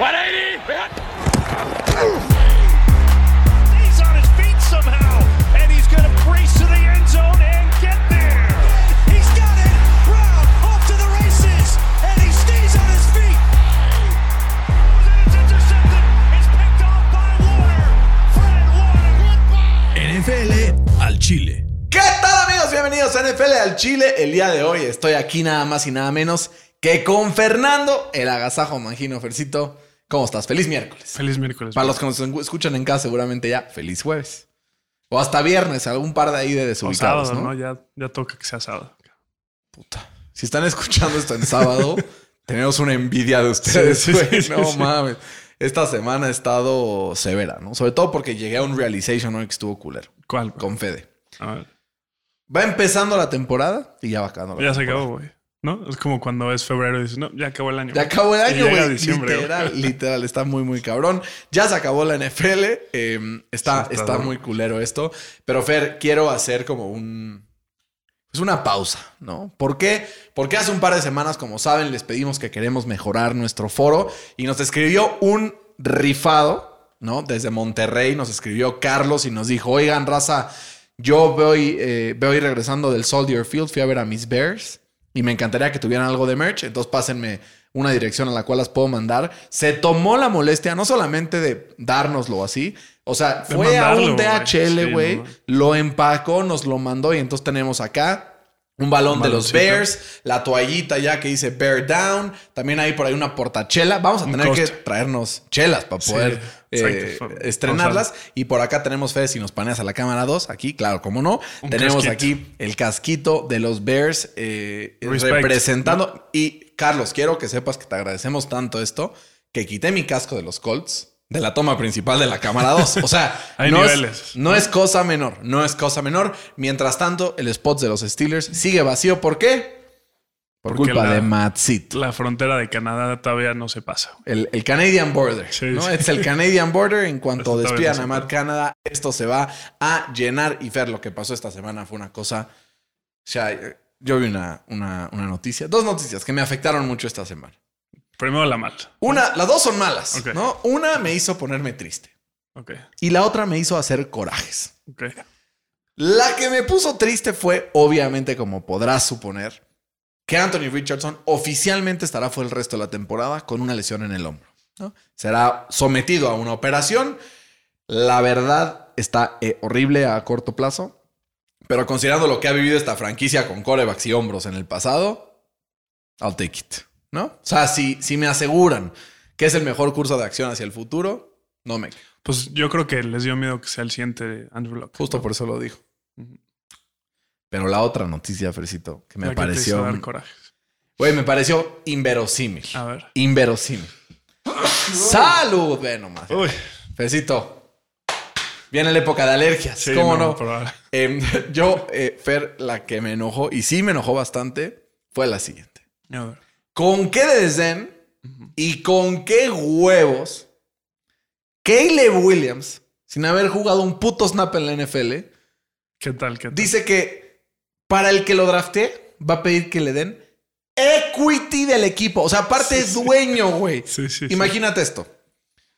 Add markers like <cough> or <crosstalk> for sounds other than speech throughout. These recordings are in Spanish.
He's on his feet somehow, and he's going to brace to the end zone and get there. He's got it. Brown off to the races, and he stays on his feet. And it's intercepted. It's picked off by Warner. Fred Warner. NFL al Chile. ¿Qué tal amigos? Bienvenidos a NFL al Chile. El día de hoy estoy aquí nada más y nada menos que con Fernando, el agasajo mangino Fercito. ¿Cómo estás? Feliz miércoles. Feliz miércoles. Para los que nos escuchan en casa, seguramente ya, feliz jueves. O hasta viernes, algún par de ahí de O desubicados, sábado, ¿no? ¿no? Ya, ya toca que sea sábado. Puta. Si están escuchando esto en sábado, <laughs> tenemos una envidia de ustedes, Sí, sí, güey. sí, sí, no mames. Esta semana ha estado severa, ¿no? Sobre todo porque llegué a un realization hoy que estuvo culero. ¿Cuál? güey? Con Fede. A ver. Va empezando la temporada y ya va acabando la Ya se acabó, güey. ¿No? Es como cuando es febrero y dices, no, ya acabó el año. Ya acabó el año, güey. Literal, <laughs> literal. Está muy, muy cabrón. Ya se acabó la NFL. eh, está, Sí, está muy culero esto. Pero, Fer, quiero hacer como un... Es una pausa, ¿no? ¿Por qué? Porque hace un par de semanas, como saben, les pedimos que queremos mejorar nuestro foro y nos escribió un rifado, ¿no? Desde Monterrey nos escribió Carlos y nos dijo, oigan, raza, yo voy, eh, voy regresando del Soldier Field, fui a ver a mis Bears y me encantaría que tuvieran algo de merch, entonces pásenme una dirección a la cual las puedo mandar. Se tomó la molestia no solamente de dárnoslo así, o sea, De fue a un güey. DHL, Sí, güey, no. lo empacó, nos lo mandó y entonces tenemos acá un balón Un de los. Bears, la toallita ya que dice Bear Down, también hay por ahí una portachela. Vamos a Un tener que traernos chelas para Sí, poder eh, estrenarlas. Y por acá tenemos, Fede, si nos paneas a la cámara 2, aquí, claro, como no. Un tenemos casquito. aquí el casquito de los Bears eh, representando. Y Carlos, quiero que sepas que te agradecemos tanto esto, que quité mi casco de los Colts. De la toma principal de la cámara 2. O sea, <laughs> Hay no. Es, no es cosa menor. No es cosa menor. Mientras tanto, el spot de los Steelers sigue vacío. ¿Por qué? Por Porque culpa la- de Matzit. La frontera de Canadá todavía no se pasa. El, el Canadian Border. Sí, ¿no? sí. Es el Canadian Border. En cuanto despidan no a Matt. Canada, esto se va a llenar. Y Fer, lo que pasó esta semana fue una cosa. O sea, yo vi una, una, una noticia, dos noticias que me afectaron mucho esta semana. Primero la mal. Una, las dos son malas. ¿no? Una me hizo ponerme triste Ok. y la otra me hizo hacer corajes. Ok. La que me puso triste fue, obviamente, como podrás suponer, que Anthony Richardson oficialmente estará fuera el resto de la temporada con una lesión en el hombro. ¿no? Será sometido a una operación. La verdad está eh, horrible a corto plazo, pero considerando lo que ha vivido esta franquicia con corebacks y hombros en el pasado, I'll take it. ¿No? O sea, si, si me aseguran que es el mejor curso de acción hacia el futuro, no me. Pues yo creo que les dio miedo que sea el siguiente Andrew Locke. Justo por eso lo dijo. Ujú. Pero la otra noticia, Fercito, que me La que te hizo pareció. dar. Güey, me pareció inverosímil. A ver. Inverosímil. ¡Salud! Ve nomás. Uy. Fercito. Viene la época de alergias. Sí, ¿Cómo no? Em, <laughs> yo, eh, Fer, la que me enojó, y sí me enojó bastante, fue la siguiente. A ver. ¿Con qué desdén y con qué huevos Caleb Williams, sin haber jugado un puto snap en la NFL, ¿Qué tal? ¿Qué tal? dice que para el que lo drafté va a pedir que le den equity del equipo. O sea, aparte es dueño, güey. <laughs> Sí, sí. Imagínate esto.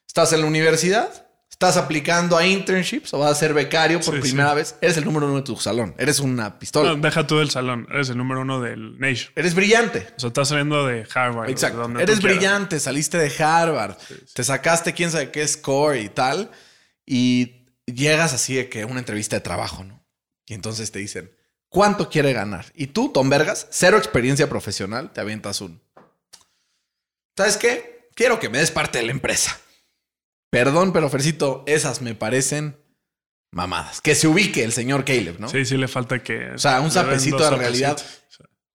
Estás en la universidad, estás aplicando a internships o vas a ser becario por primera vez. Eres el número uno de tu salón. Eres una pistola. No, deja tú del salón. Eres el número uno del Nation. Eres brillante. O sea, estás saliendo de Harvard. Exacto. de donde tú Eres brillante, saliste de Harvard, te sacaste quién sabe qué score y tal, y llegas así de que una entrevista de trabajo, ¿no? Y entonces te dicen, ¿cuánto quiere ganar? Y tú, Tom Vergas, cero experiencia profesional, te avientas un. ¿Sabes qué? Quiero que me des parte de la empresa. Perdón, pero Fercito, esas me parecen mamadas. Que se ubique el señor Caleb, ¿no? Sí, sí le falta que... O sea, un sapecito de realidad.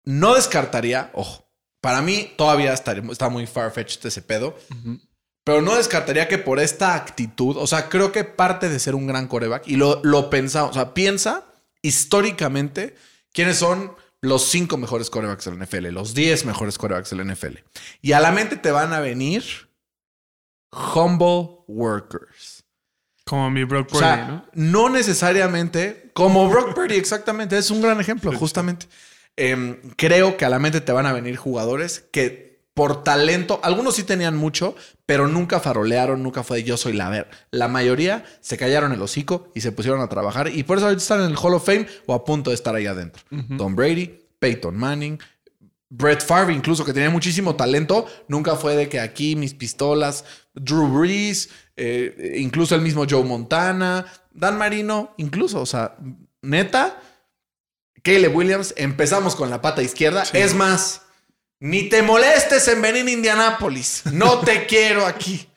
No descartaría, ojo, para mí todavía está, está muy far-fetched ese pedo, pero no descartaría que por esta actitud, o sea, creo que parte de ser un gran coreback, y lo, lo pensamos, o sea, piensa históricamente quiénes son los cinco mejores corebacks de la NFL, los 10 mejores corebacks de la NFL. Y a la mente te van a venir humble workers. Como mi Brock O Purdy, sea, ¿no? no necesariamente como Brock Purdy, exactamente. Es un gran ejemplo, <laughs> justamente. Em, creo que a la mente te van a venir jugadores que por talento, algunos sí tenían mucho, pero nunca farolearon, nunca fue de yo soy la ver. La mayoría se callaron el hocico y se pusieron a trabajar y por eso ahorita están en el Hall of Fame o a punto de estar ahí adentro. Tom Brady, Peyton Manning, Brett Favre, incluso que tenía muchísimo talento, nunca fue de que aquí mis pistolas, Drew Brees, eh, incluso el mismo Joe Montana, Dan Marino, incluso, o sea, neta, Caleb Williams, empezamos con la pata izquierda. Es más, ni te molestes en venir a Indianápolis. No te <laughs> quiero aquí.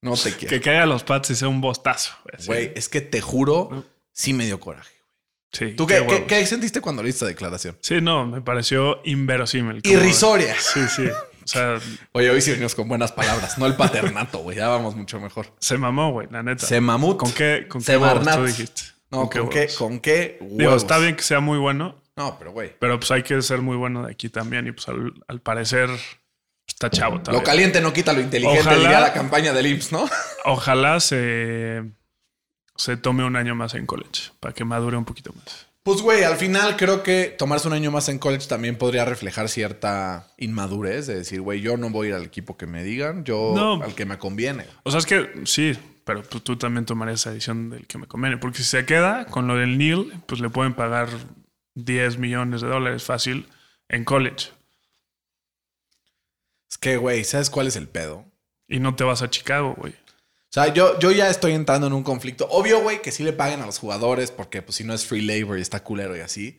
No te quiero. Que caiga a los Pats y sea un bostazo. güey. Es que te juro, sí me dio coraje. Sí, ¿Tú qué qué, qué- qué sentiste cuando leíste esta declaración? Sí, no, me pareció inverosímil. Irrisoria. Sí, sí. O sea, Oye, hoy sí venimos con buenas palabras, no el paternato, güey. Ya vamos mucho mejor. se mamó, güey, la neta. Se mamut. ¿Con qué, con qué tú dijiste? No, ¿con qué, huevos? con qué Digo, está bien que sea muy bueno, No, pero güey. pero pues hay que ser muy bueno de aquí también. Y pues al, al parecer está chavo todavía. Lo caliente no quita lo inteligente, Ojalá- diría la campaña del IMSS, ¿no? <laughs> Ojalá se, se tome un año más en college para que madure un poquito más. Pues, güey, al final creo que tomarse un año más en college también podría reflejar cierta inmadurez de decir, güey, yo no voy a ir al equipo que me digan, yo No. al que me conviene. O sea, es que sí, pero pues, tú también tomarías esa decisión del que me conviene. Porque si se queda con lo del Neil, pues le pueden pagar 10 millones de dólares fácil en college. Es que, güey, ¿sabes cuál es el pedo? Y no te vas a Chicago, güey. O sea, yo, yo ya estoy entrando en un conflicto. Obvio, güey, que sí le paguen a los jugadores porque pues si no es free labor y está culero y así.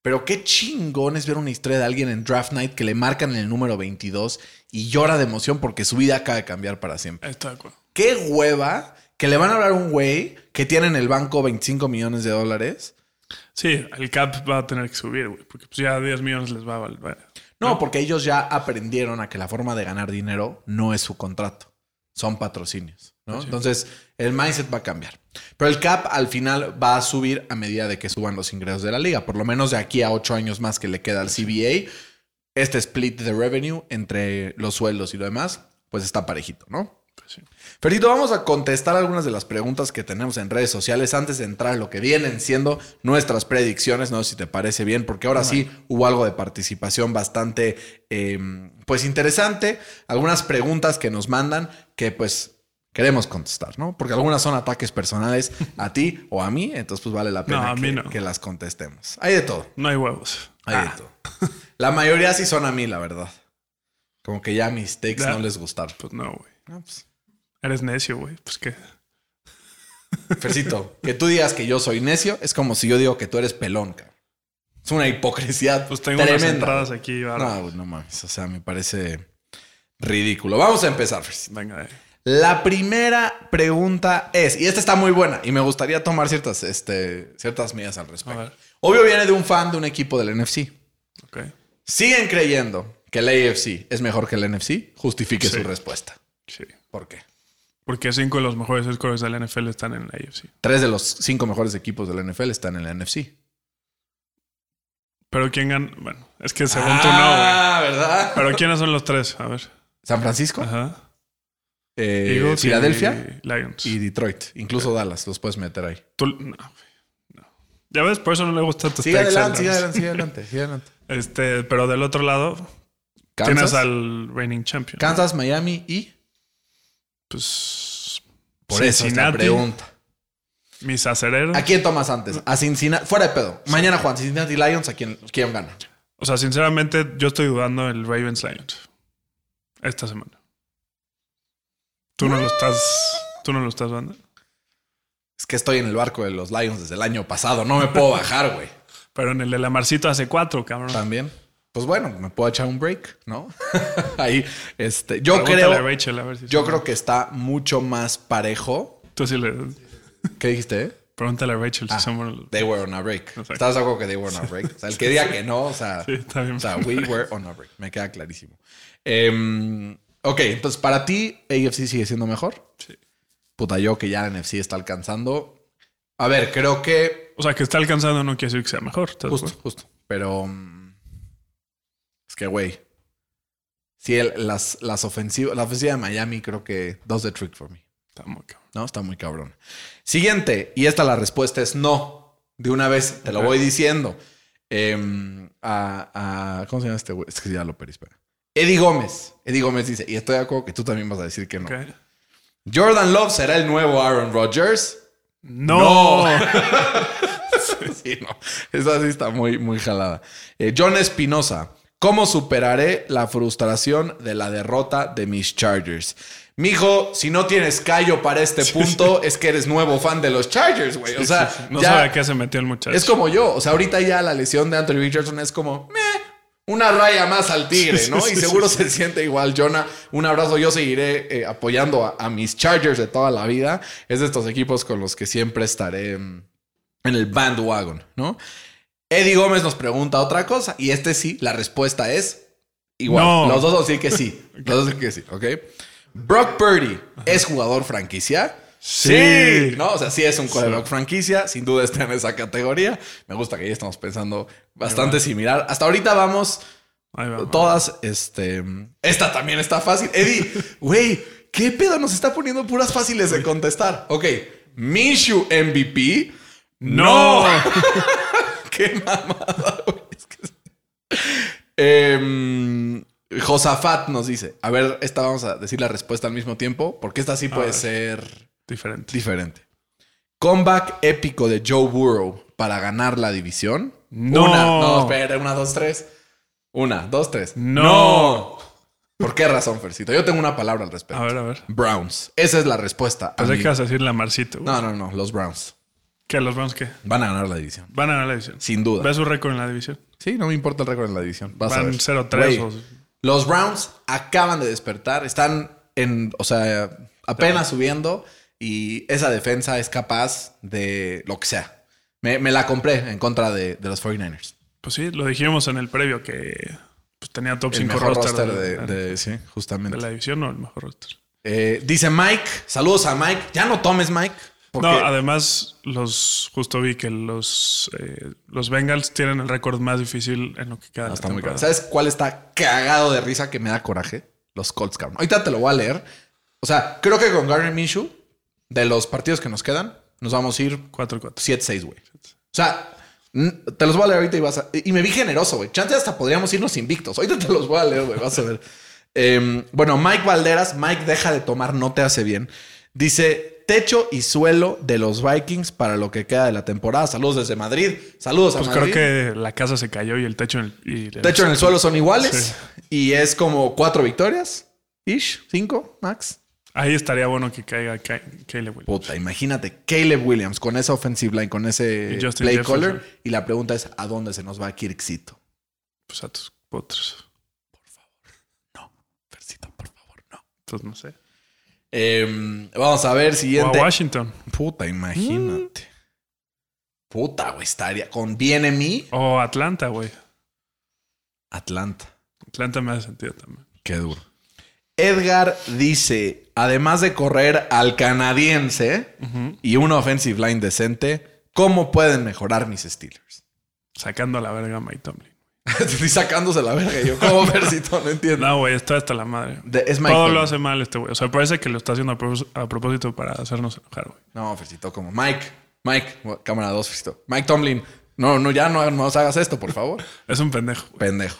Pero qué chingón es ver una historia de alguien en Draft Night que le marcan en el número 22 y llora de emoción porque su vida acaba de cambiar para siempre. Está de acuerdo. Qué hueva que le van a hablar a un güey que tiene en el banco 25 millones de dólares. Sí, el cap va a tener que subir, güey. Porque pues ya 10 millones les va a valer. No, porque ellos ya aprendieron a que la forma de ganar dinero no es su contrato, son patrocinios. ¿no? Entonces, el mindset va a cambiar. Pero el cap al final va a subir a medida de que suban los ingresos de la liga. Por lo menos de aquí a ocho años más que le queda al CBA, este split de revenue entre los sueldos y lo demás, pues está parejito, ¿no? Pues sí. Ferito, vamos a contestar algunas de las preguntas que tenemos en redes sociales antes de entrar a lo que vienen siendo nuestras predicciones. No sé si te parece bien, porque ahora sí hubo algo de participación bastante, eh, pues interesante. Algunas preguntas que nos mandan que pues queremos contestar, ¿no? Porque algunas son ataques personales <laughs> a ti o a mí, entonces pues vale la pena No, a que, mí no. que las contestemos. Hay de todo, No hay huevos. hay Ah, de todo. <laughs> La mayoría sí son a mí, la verdad. Como que ya mis takes no les gustaron. Pues no, güey. No, pues, Eres necio, güey. Pues qué. Fercito, que tú digas que yo soy necio es como si yo digo que tú eres pelón, cabrón. Es una hipocresía <laughs> Pues tengo unas tremenda. entradas aquí. No, no mames. O sea, me parece ridículo. Vamos a empezar, Fercito. Venga, eh. La primera pregunta es, y esta está muy buena, y me gustaría tomar ciertas, este, ciertas medidas al respecto. Obvio viene de un fan de un equipo del NFC. Ok. ¿Siguen creyendo que el AFC es mejor que el NFC? Justifique Sí. su respuesta. Sí. ¿Por qué? Porque cinco de los mejores scores de la NFL están en la AFC. Tres de los cinco mejores equipos del NFL están en la NFC. Pero quién gana. Bueno, es que según tú no, Ah, ¿verdad? Pero quiénes son los tres? A ver. San Francisco, Ajá. eh, Eagles y Filadelfia Lions. y Detroit. Incluso Dallas los puedes meter ahí. Tú- no. No. Ya ves, por eso no le gusta tu Sigue adelante, sigue adelante, sigue adelante, sigue adelante. Este, pero del otro lado, Kansas, tienes al reigning champion. Kansas, Miami y Pues. por eso es la pregunta. Mis acereros. ¿A quién tomas antes? A Cincinnati, fuera de pedo. Mañana Juan, Cincinnati Lions, ¿a quién, quién gana? O sea, sinceramente, yo estoy dudando el Ravens Lions. Esta semana. Tú no lo estás. Tú no lo estás dando. Es que estoy en el barco de los Lions desde el año pasado. No me puedo bajar, güey. <laughs> Pero en el de la Marcito hace cuatro, cabrón. También. Pues bueno, me puedo echar un break, ¿no? <laughs> Ahí, este, yo Pregúntale a creo, Rachel a ver si yo creo que está mucho más parejo. Tú sí le. <laughs> ¿Qué dijiste? eh? Pregúntale a Rachel Ah. si somos los- They were on a break. Exacto. ¿Estás de acuerdo que they were on a break? O sea, el que diga que no, o sea, <laughs> Sí, está bien. o sea, we were on a break. Me queda clarísimo. Em, ok, entonces para ti, AFC sigue siendo mejor. Sí. Puta, yo que ya la NFC está alcanzando. A ver, creo que. O sea, que está alcanzando no quiere decir que sea mejor. ¿estás de Justo, justo. Pero. mm, que, güey. Sí, el- las, las ofensivas. La ofensiva de Miami creo que does the trick for me. Está muy cabrón. No, está muy cabrón. Siguiente, y esta la respuesta es no. De una vez, te lo voy diciendo. Em, a, a- ¿Cómo se llama este güey? Es que ya lo perdí, espera. Eddie Gómez. Eddie Gómez dice, y estoy de acuerdo que tú también vas a decir que no. Jordan Love será el nuevo Aaron Rodgers. No. <laughs> <laughs> Sí, no. Esa sí está muy, muy jalada. Eh, John Espinosa. ¿Cómo superaré la frustración de la derrota de mis Chargers? Mijo, si no tienes callo para este punto, es que eres nuevo fan de los Chargers, güey. O sea, No ya- sabe a qué se metió el muchacho. es como yo. O sea, ahorita ya la lesión de Anthony Richardson es como, meh, una raya más al tigre, ¿no? y seguro se siente igual. Jonah, un abrazo. Yo seguiré eh, apoyando a, a mis Chargers de toda la vida. Es de estos equipos con los que siempre estaré mm, en el bandwagon, ¿no? Eddie Gómez nos pregunta otra cosa y este sí, la respuesta es igual. No. Los dos van a decir que sí. <laughs> Los dos dicen que sí, ¿ok? Brock Purdy es jugador franquicia. Sí. ¿no? O sea, sí es un quarterback franquicia, sin duda está en esa categoría. Me gusta que ya estamos pensando bastante similar. Hasta ahorita vamos va, todas, este, esta también está fácil. Eddie, güey, ¿qué pedo nos está poniendo puras fáciles de contestar? Ok, Minshew MVP. No. <laughs> Qué <laughs> mamada, güey. Es que- Em, Josafat nos dice, a ver, esta vamos a decir la respuesta al mismo tiempo, porque esta sí puede ser Diferente. diferente. Comeback épico de Joe Burrow para ganar la división. No. Una, no, espera, una, dos, tres. Una, dos, tres. No. ¿Por qué razón, Fercito? Yo tengo una palabra al respecto. A ver, a ver. Browns. Esa es la respuesta. Pensé mi- que decir la Marcito. güey. No, no, no. Los Browns. ¿Qué? ¿Los Browns qué? Van a ganar la división. Van a ganar la división. Sin duda. ¿Ves su récord en la división? Sí, no me importa el récord en la división. Vas Van ver. 0-3 Güey, o- Los Browns acaban de despertar. Están en, o sea, apenas subiendo. Y esa defensa es capaz de lo que sea. Me, me la compré en contra de, de los 49ers. Pues sí, lo dijimos en el previo que pues, tenía top El 5 mejor roster, roster de, de, de- sí, justamente. de la división o el mejor roster. Eh, dice Mike, saludos a Mike. Ya no tomes, Mike. Porque No, además, los justo vi que los, eh, los Bengals tienen el récord más difícil en lo que queda. de la está muy. ¿Sabes cuál está cagado de risa que me da coraje? Los Colts, cabrón. Ahorita te lo voy a leer. O sea, creo que con Garner Minshew, de los partidos que nos quedan, nos vamos a ir 4-4. 7-6, güey. O sea, te los voy a leer ahorita y vas a... Y me vi generoso, güey. Chance hasta podríamos irnos invictos. Ahorita te los voy a leer, güey. Vas a ver. Em, bueno, Mike Valderas, Mike deja de tomar, no te hace bien. Dice, techo y suelo de los Vikings para lo que queda de la temporada. Saludos desde Madrid. Saludos a Pues Madrid. creo que la casa se cayó y el techo en el, y el- Techo en el suelo son iguales. Y es como cuatro victorias. Ish, cinco, max. Ahí estaría bueno que caiga Ca- Caleb Williams. Puta, imagínate, Caleb Williams con esa offensive line, con ese play caller. Y la pregunta es, ¿a dónde se nos va Kirksito? Pues a tus potros. Fercito, por favor, no. Pues no sé. Em, vamos a ver, O a siguiente. Washington. Puta, imagínate. Puta, güey, estaría con BNME O Atlanta, güey. Atlanta. Atlanta me hace sentido también. Qué duro. Edgar dice, además de correr al canadiense y una offensive line decente, ¿cómo pueden mejorar mis Steelers? Sacando a la verga a Mike Tomlin. <laughs> Estoy sacándose la verga yo. ¿Cómo, <laughs> Fercito? No entiendo. No, güey, está hasta la madre. De- es Todo lo hace mal este güey. O sea, parece que lo está haciendo a, propós- a propósito para hacernos enojar, güey. No, Fercito, como Mike. Mike, bueno, cámara 2, Fercito. Mike Tomlin. No, no, ya no, no nos hagas esto, por favor. <laughs> Es un pendejo. Pendejo.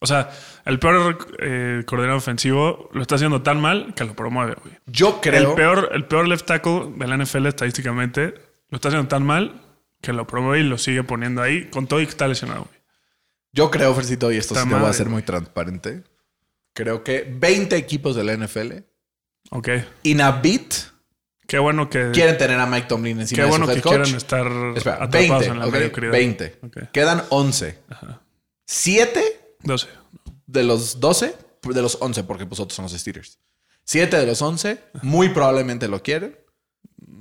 O sea, el peor eh, coordinador ofensivo lo está haciendo tan mal que lo promueve, güey. Yo creo. El peor, el peor left tackle de la NFL estadísticamente lo está haciendo tan mal que lo promueve y lo sigue poniendo ahí con todo y que está lesionado, güey. Yo creo, Fercito, y esto sí te voy a ser muy transparente. Creo que 20 equipos de la NFL, Ok. in a beat, Qué bueno que, quieren tener a Mike Tomlin encima qué de bueno su head que coach. quieran estar Espera, atrapados 20, en la ok, mediocridad. 20. Ok. Quedan 11. 7 12. de los 12, de los 11, porque pues otros son los Steelers. 7 de los 11 muy probablemente lo quieren.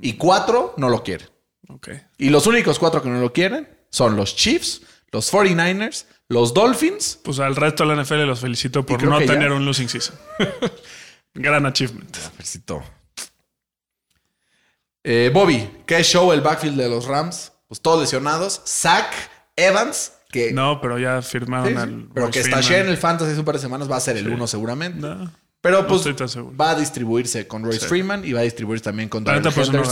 Y 4 no lo quieren. Ok. Y los únicos 4 que no lo quieren son los Chiefs, los 49ers, los Dolphins. Pues al resto de la NFL los felicito por no ya. tener un losing season. <laughs> Gran achievement. Felicito. Eh, Bobby, ¿qué show el backfield de los Rams? Pues todos lesionados. Zach Evans, que, No, pero ya firmaron Sí, sí, al. pero que está en el Fantasy hace un par de semanas, va a ser el uno seguramente. No. Pero pues va a distribuirse con Royce Freeman y va a distribuirse también con neta, pues, no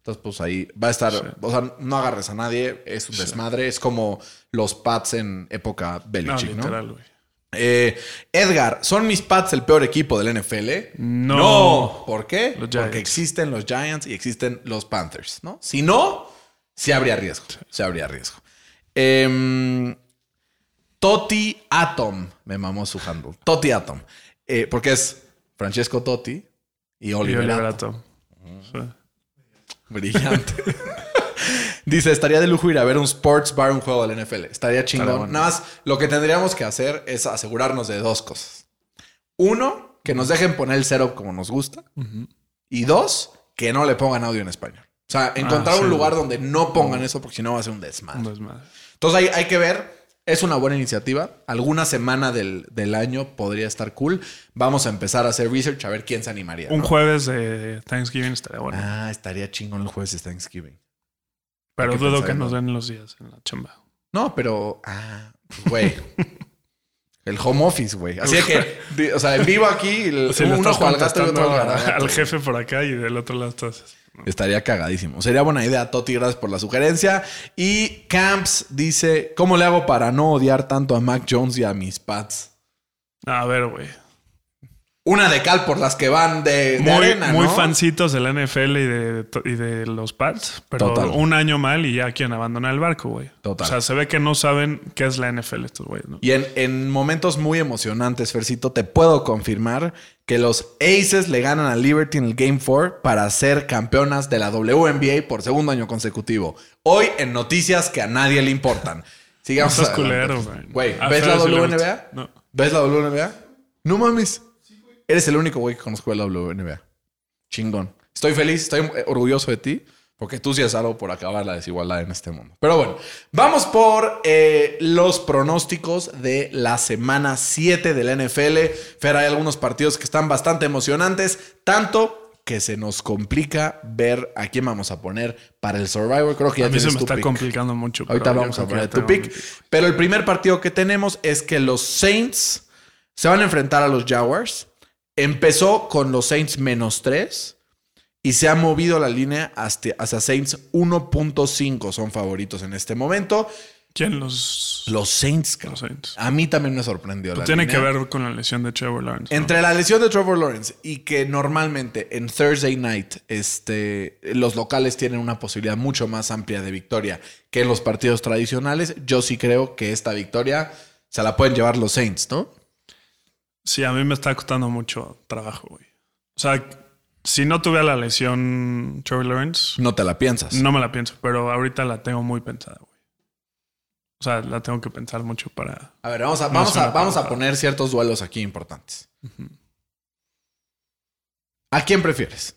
Entonces, pues ahí va a estar. O sea, no agarres a nadie, es un desmadre. Es como los Pats en época No, Belichick, ¿no? literal. Eh, Edgar, ¿son mis Pats el peor equipo del NFL? No. ¿Por qué? Porque existen los Giants y existen los Panthers, ¿no? Si no, sí habría riesgo. Sí habría riesgo. Em, Totti Atom. Me mamó su handle. Totti Atom. Eh, porque es Francesco Totti y Y Oliver, Oliver Atom. Atom. Sí. Brillante. Dice, estaría de lujo ir a ver un sports bar, un juego del NFL. Estaría chingón. Bueno. Nada más, lo que tendríamos que hacer es asegurarnos de dos cosas. Uno, que nos dejen poner el setup como nos gusta. Y dos, que no le pongan audio en español. O sea, encontrar Ah, sí. un lugar donde no pongan eso porque si no va a ser un desmadre. Un desmadre. Entonces hay, hay que ver. Es una buena iniciativa. Alguna semana del, del año podría estar cool. Vamos a empezar a hacer research a ver quién se animaría. Un ¿no? jueves de Thanksgiving estaría bueno. Ah, estaría chingón el jueves de Thanksgiving. pero dudo que nos den los días en la chamba. No, pero. Ah, güey. El home office, güey. Así es que, o sea, en vivo aquí, el- <laughs> uno juega al gato y otro al jefe por acá y del otro lado estás. Estaría cagadísimo. Sería buena idea, Toti. Gracias por la sugerencia. Y Camps dice: ¿Cómo le hago para no odiar tanto a Mac Jones y a mis Pats? A ver, güey. Una de cal por las que van de, de Muy, arena, muy ¿no? fancitos de la NFL y de, y de los Pats, pero Total. un año mal y ya quieren abandonar el barco, güey. Total. O sea, se ve que no saben qué es la NFL estos güeyes, ¿no? Y en, en momentos muy emocionantes, Fercito, te puedo confirmar que los Aces le ganan a Liberty en el Game 4 para ser campeonas de la WNBA por segundo año consecutivo. Hoy en noticias que a nadie le importan. Sigamos. Adelante. culero, güey. ¿ves la WNBA? No. ¿Ves la WNBA? No mames. Eres el único güey que conozco de la WNBA. Chingón. Estoy feliz, estoy orgulloso de ti. Porque tú sí haces algo por acabar la desigualdad en este mundo. Pero bueno, vamos por eh, los pronósticos de la semana 7 de la NFL. Fer, hay algunos partidos que están bastante emocionantes. Tanto que se nos complica ver a quién vamos a poner para el Survivor. Creo que ya A mí se me está pick. complicando mucho. Ahorita vamos a poner tu pick. Pero el primer partido que tenemos es que los Saints se van a enfrentar a los Jaguars. Empezó con los Saints menos 3 y se ha movido la línea hasta, hacia Saints 1.5. Son favoritos en este momento. ¿Quién los, Los Saints, los Saints? A mí también me sorprendió. la Tiene línea. que ver con la lesión de Trevor Lawrence. ¿no? Entre la lesión de Trevor Lawrence y que normalmente en Thursday night este, los locales tienen una posibilidad mucho más amplia de victoria que en los partidos tradicionales, yo sí creo que esta victoria se la pueden llevar los Saints, ¿no? Sí, a mí me está costando mucho trabajo, güey. O sea, si no tuviera la lesión Trevor Lawrence, No te la piensas. no me la pienso, pero ahorita la tengo muy pensada, güey. O sea, la tengo que pensar mucho para... A ver, vamos a, vamos a, vamos a poner ciertos duelos aquí importantes. ¿A quién prefieres?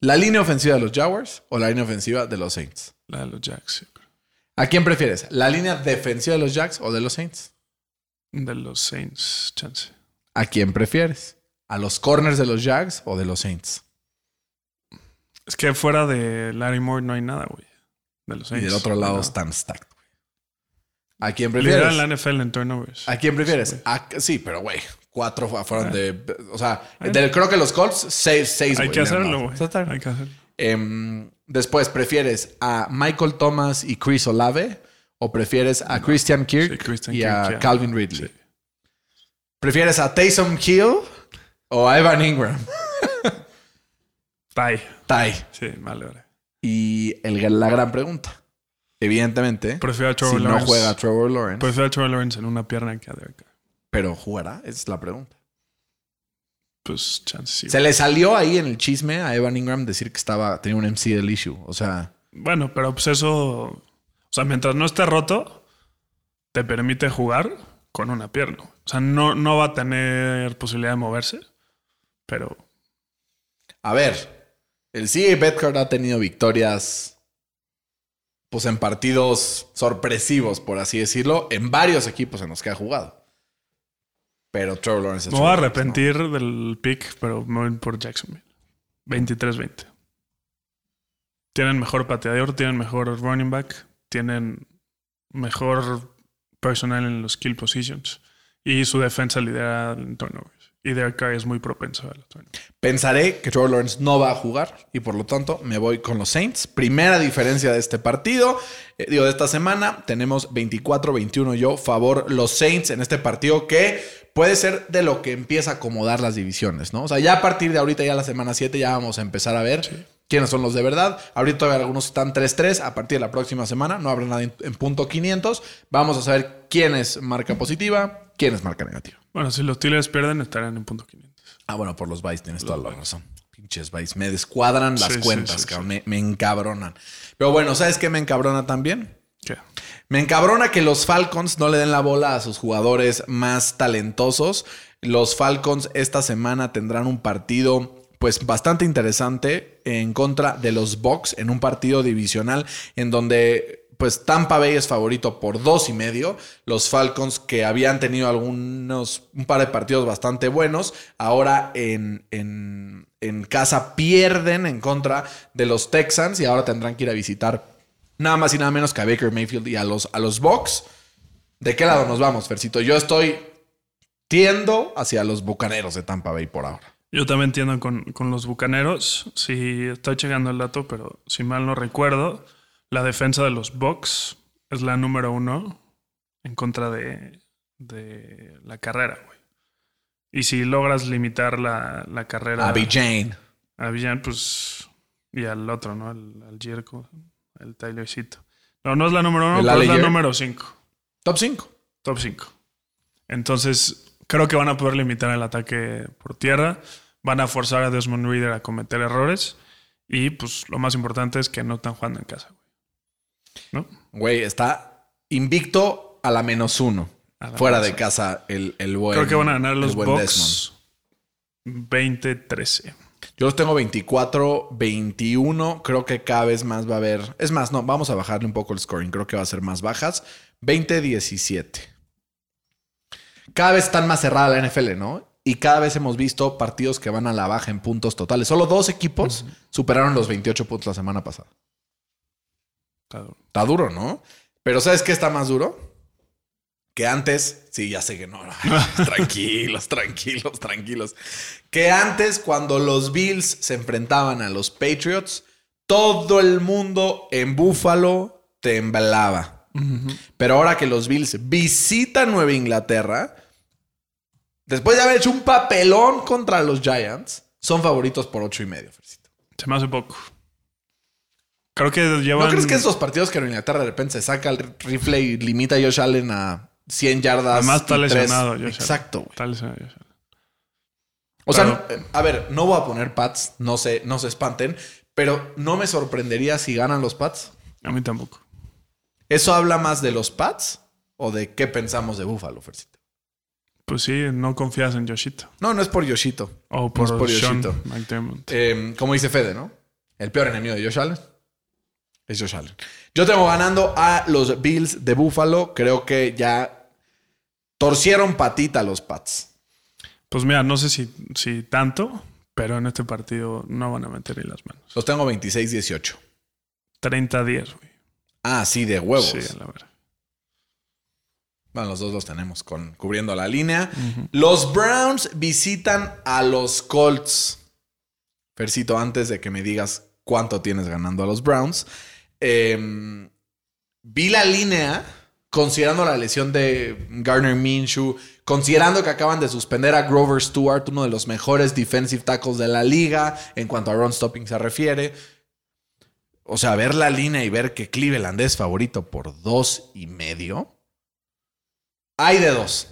¿La línea ofensiva de los Jaguars o la línea ofensiva de los Saints? La de los Jacks, sí, creo. ¿A quién prefieres? ¿La línea defensiva de los Jacks o de los Saints? De los Saints, chance. ¿A quién prefieres? ¿A los corners de los Jags o de los Saints? Es que fuera de Larry Moore no hay nada, güey. De los Y Saints. del otro no lado nada. están stacked. güey. ¿A quién Lidera prefieres? la NFL en turnovers. ¿A quién prefieres? Sí, A- sí, pero güey, cuatro fu- fueron de. O sea, del- creo que los Colts, seis, seis Hay güey, que hacerlo, güey. Hay que hacerlo. Em, después, ¿prefieres a Michael Thomas y Chris Olave? ¿O prefieres a Christian Kirk Sí, Christian y Kirk, a. Calvin Ridley? Sí. ¿Prefieres a Taysom Hill o a Evan Ingram? Bye. Ty. Sí, vale, vale. Y el- la gran pregunta. Evidentemente, Prefiero a Trevor si no juega Trevor Lawrence, Prefiero a Trevor Lawrence en una pierna que a Derek pero jugará, esa es la pregunta. Pues chance sí. Se le salió ahí en el chisme a Evan Ingram decir que estaba tenía un MCL issue. O sea, Bueno, pero pues eso. O sea, mientras no esté roto, te permite jugar con una pierna. O sea, no, no va a tener posibilidad de moverse, pero a ver, el CA Betcard ha tenido victorias pues en partidos sorpresivos, por así decirlo, en varios equipos en los que ha jugado. Pero Trevor Lawrence es me voy a arrepentir del pick, pero me voy por Jacksonville. 23-20. Tienen mejor pateador, tienen mejor running back, tienen mejor personal en los skill positions y su defensa lidera en turnovers. Y Derek Carr es muy propenso a la Pensaré que Trevor Lawrence no va a jugar y por lo tanto me voy con los Saints. Primera diferencia de este partido, eh, digo, de esta semana, tenemos 24-21 yo, favor los Saints en este partido que puede ser de lo que empieza a acomodar las divisiones, ¿no? O sea, ya a partir de ahorita, ya la semana 7, ya vamos a empezar a ver quiénes son los de verdad. Ahorita todavía algunos están 3-3. A partir de la próxima semana no habrá nadie en, punto 500. Vamos a saber quién es marca positiva, quién es marca negativa. Bueno, si los Steelers pierden, estarán en punto 500. Ah, bueno, por los Vice tienes toda la razón. Pinches Vice. Me descuadran las cuentas, cabrón. Me, me, encabronan. Pero bueno, ¿sabes qué me encabrona también? ¿Qué? Me encabrona que los Falcons no le den la bola a sus jugadores más talentosos. Los Falcons esta semana tendrán un partido pues bastante interesante en contra de los Bucks en un partido divisional en donde pues Tampa Bay es favorito por dos y medio. Los Falcons que habían tenido algunos, un par de partidos bastante buenos, ahora en, en, casa pierden en contra de los Texans y ahora tendrán que ir a visitar nada más y nada menos que a Baker Mayfield y a los, a los Bucks. ¿De qué lado nos vamos, Fercito? Yo estoy tiendo hacia los Bucaneros de Tampa Bay por ahora. Yo también tiendo con, con los Bucaneros. Sí, estoy checando el dato, pero si mal no recuerdo, la defensa de los Bucks es la número uno en contra de, de la carrera, güey. Y si logras limitar la, la carrera... A Jane. A Jane, pues... Y al otro, ¿no? Al, al Jerko, el Tylercito. No, no es la número uno, pero es la número cinco. Top cinco. Top cinco. Entonces, creo que van a poder limitar el ataque por tierra. Van a forzar a Desmond Reader a cometer errores. Y pues lo más importante es que no están jugando en casa. ¿No? Güey, está invicto a la menos uno. fuera de casa el, el buen. Creo que van a ganar los Bucks 20-13. Yo los tengo 24, 21. Creo que cada vez más va a haber. Es más, no, vamos a bajarle un poco el scoring. Creo que va a ser más bajas. 20, 17. Cada vez están más cerrada la NFL, ¿no? Y cada vez hemos visto partidos que van a la baja en puntos totales. Solo dos equipos superaron los 28 puntos la semana pasada. Está duro. Está duro, ¿no? Pero ¿sabes qué está más duro? Que antes, sí, ya sé que no, <laughs> tranquilos, tranquilos, tranquilos. Que antes, cuando los Bills se enfrentaban a los Patriots, todo el mundo en Buffalo temblaba. Pero ahora que los Bills visitan Nueva Inglaterra, después de haber hecho un papelón contra los Giants, son favoritos por ocho y medio, Se me hace poco. Creo que llevan. ¿No crees que esos partidos que en Inglaterra de repente se saca el rifle y limita a Josh Allen a 100 yardas? Además está lesionado Josh Exacto. Está lesionado Josh Allen. O sea, a ver, no voy a poner Pats, no se, no se espanten, pero no me sorprendería si ganan los Pats. A mí tampoco. ¿Eso habla más de los Pats o de qué pensamos de Buffalo, Fercito? Pues sí, no confías en Yoshito. No, no es por Yoshito. O por, no es por Yoshito. Eh, como dice Fede, ¿no? El peor enemigo de Josh Allen es Josh Allen. Yo tengo ganando a los Bills de Buffalo. Creo que ya torcieron patita los Pats. Pues mira, no sé si, si tanto, pero en este partido no van a meter ahí las manos. Los tengo 26-18. 30-10, güey. Ah, sí, de huevos. Sí, la verdad. Bueno, los dos los tenemos con, cubriendo la línea. Los Browns visitan a los Colts. Fercito, antes de que me digas cuánto tienes ganando a los Browns, em, vi la línea considerando la lesión de Garner Minshew, considerando que acaban de suspender a Grover Stewart, uno de los mejores defensive tackles de la liga en cuanto a run stopping se refiere. O sea, ver la línea y ver que Cleveland es favorito por dos y medio. Hay de dos.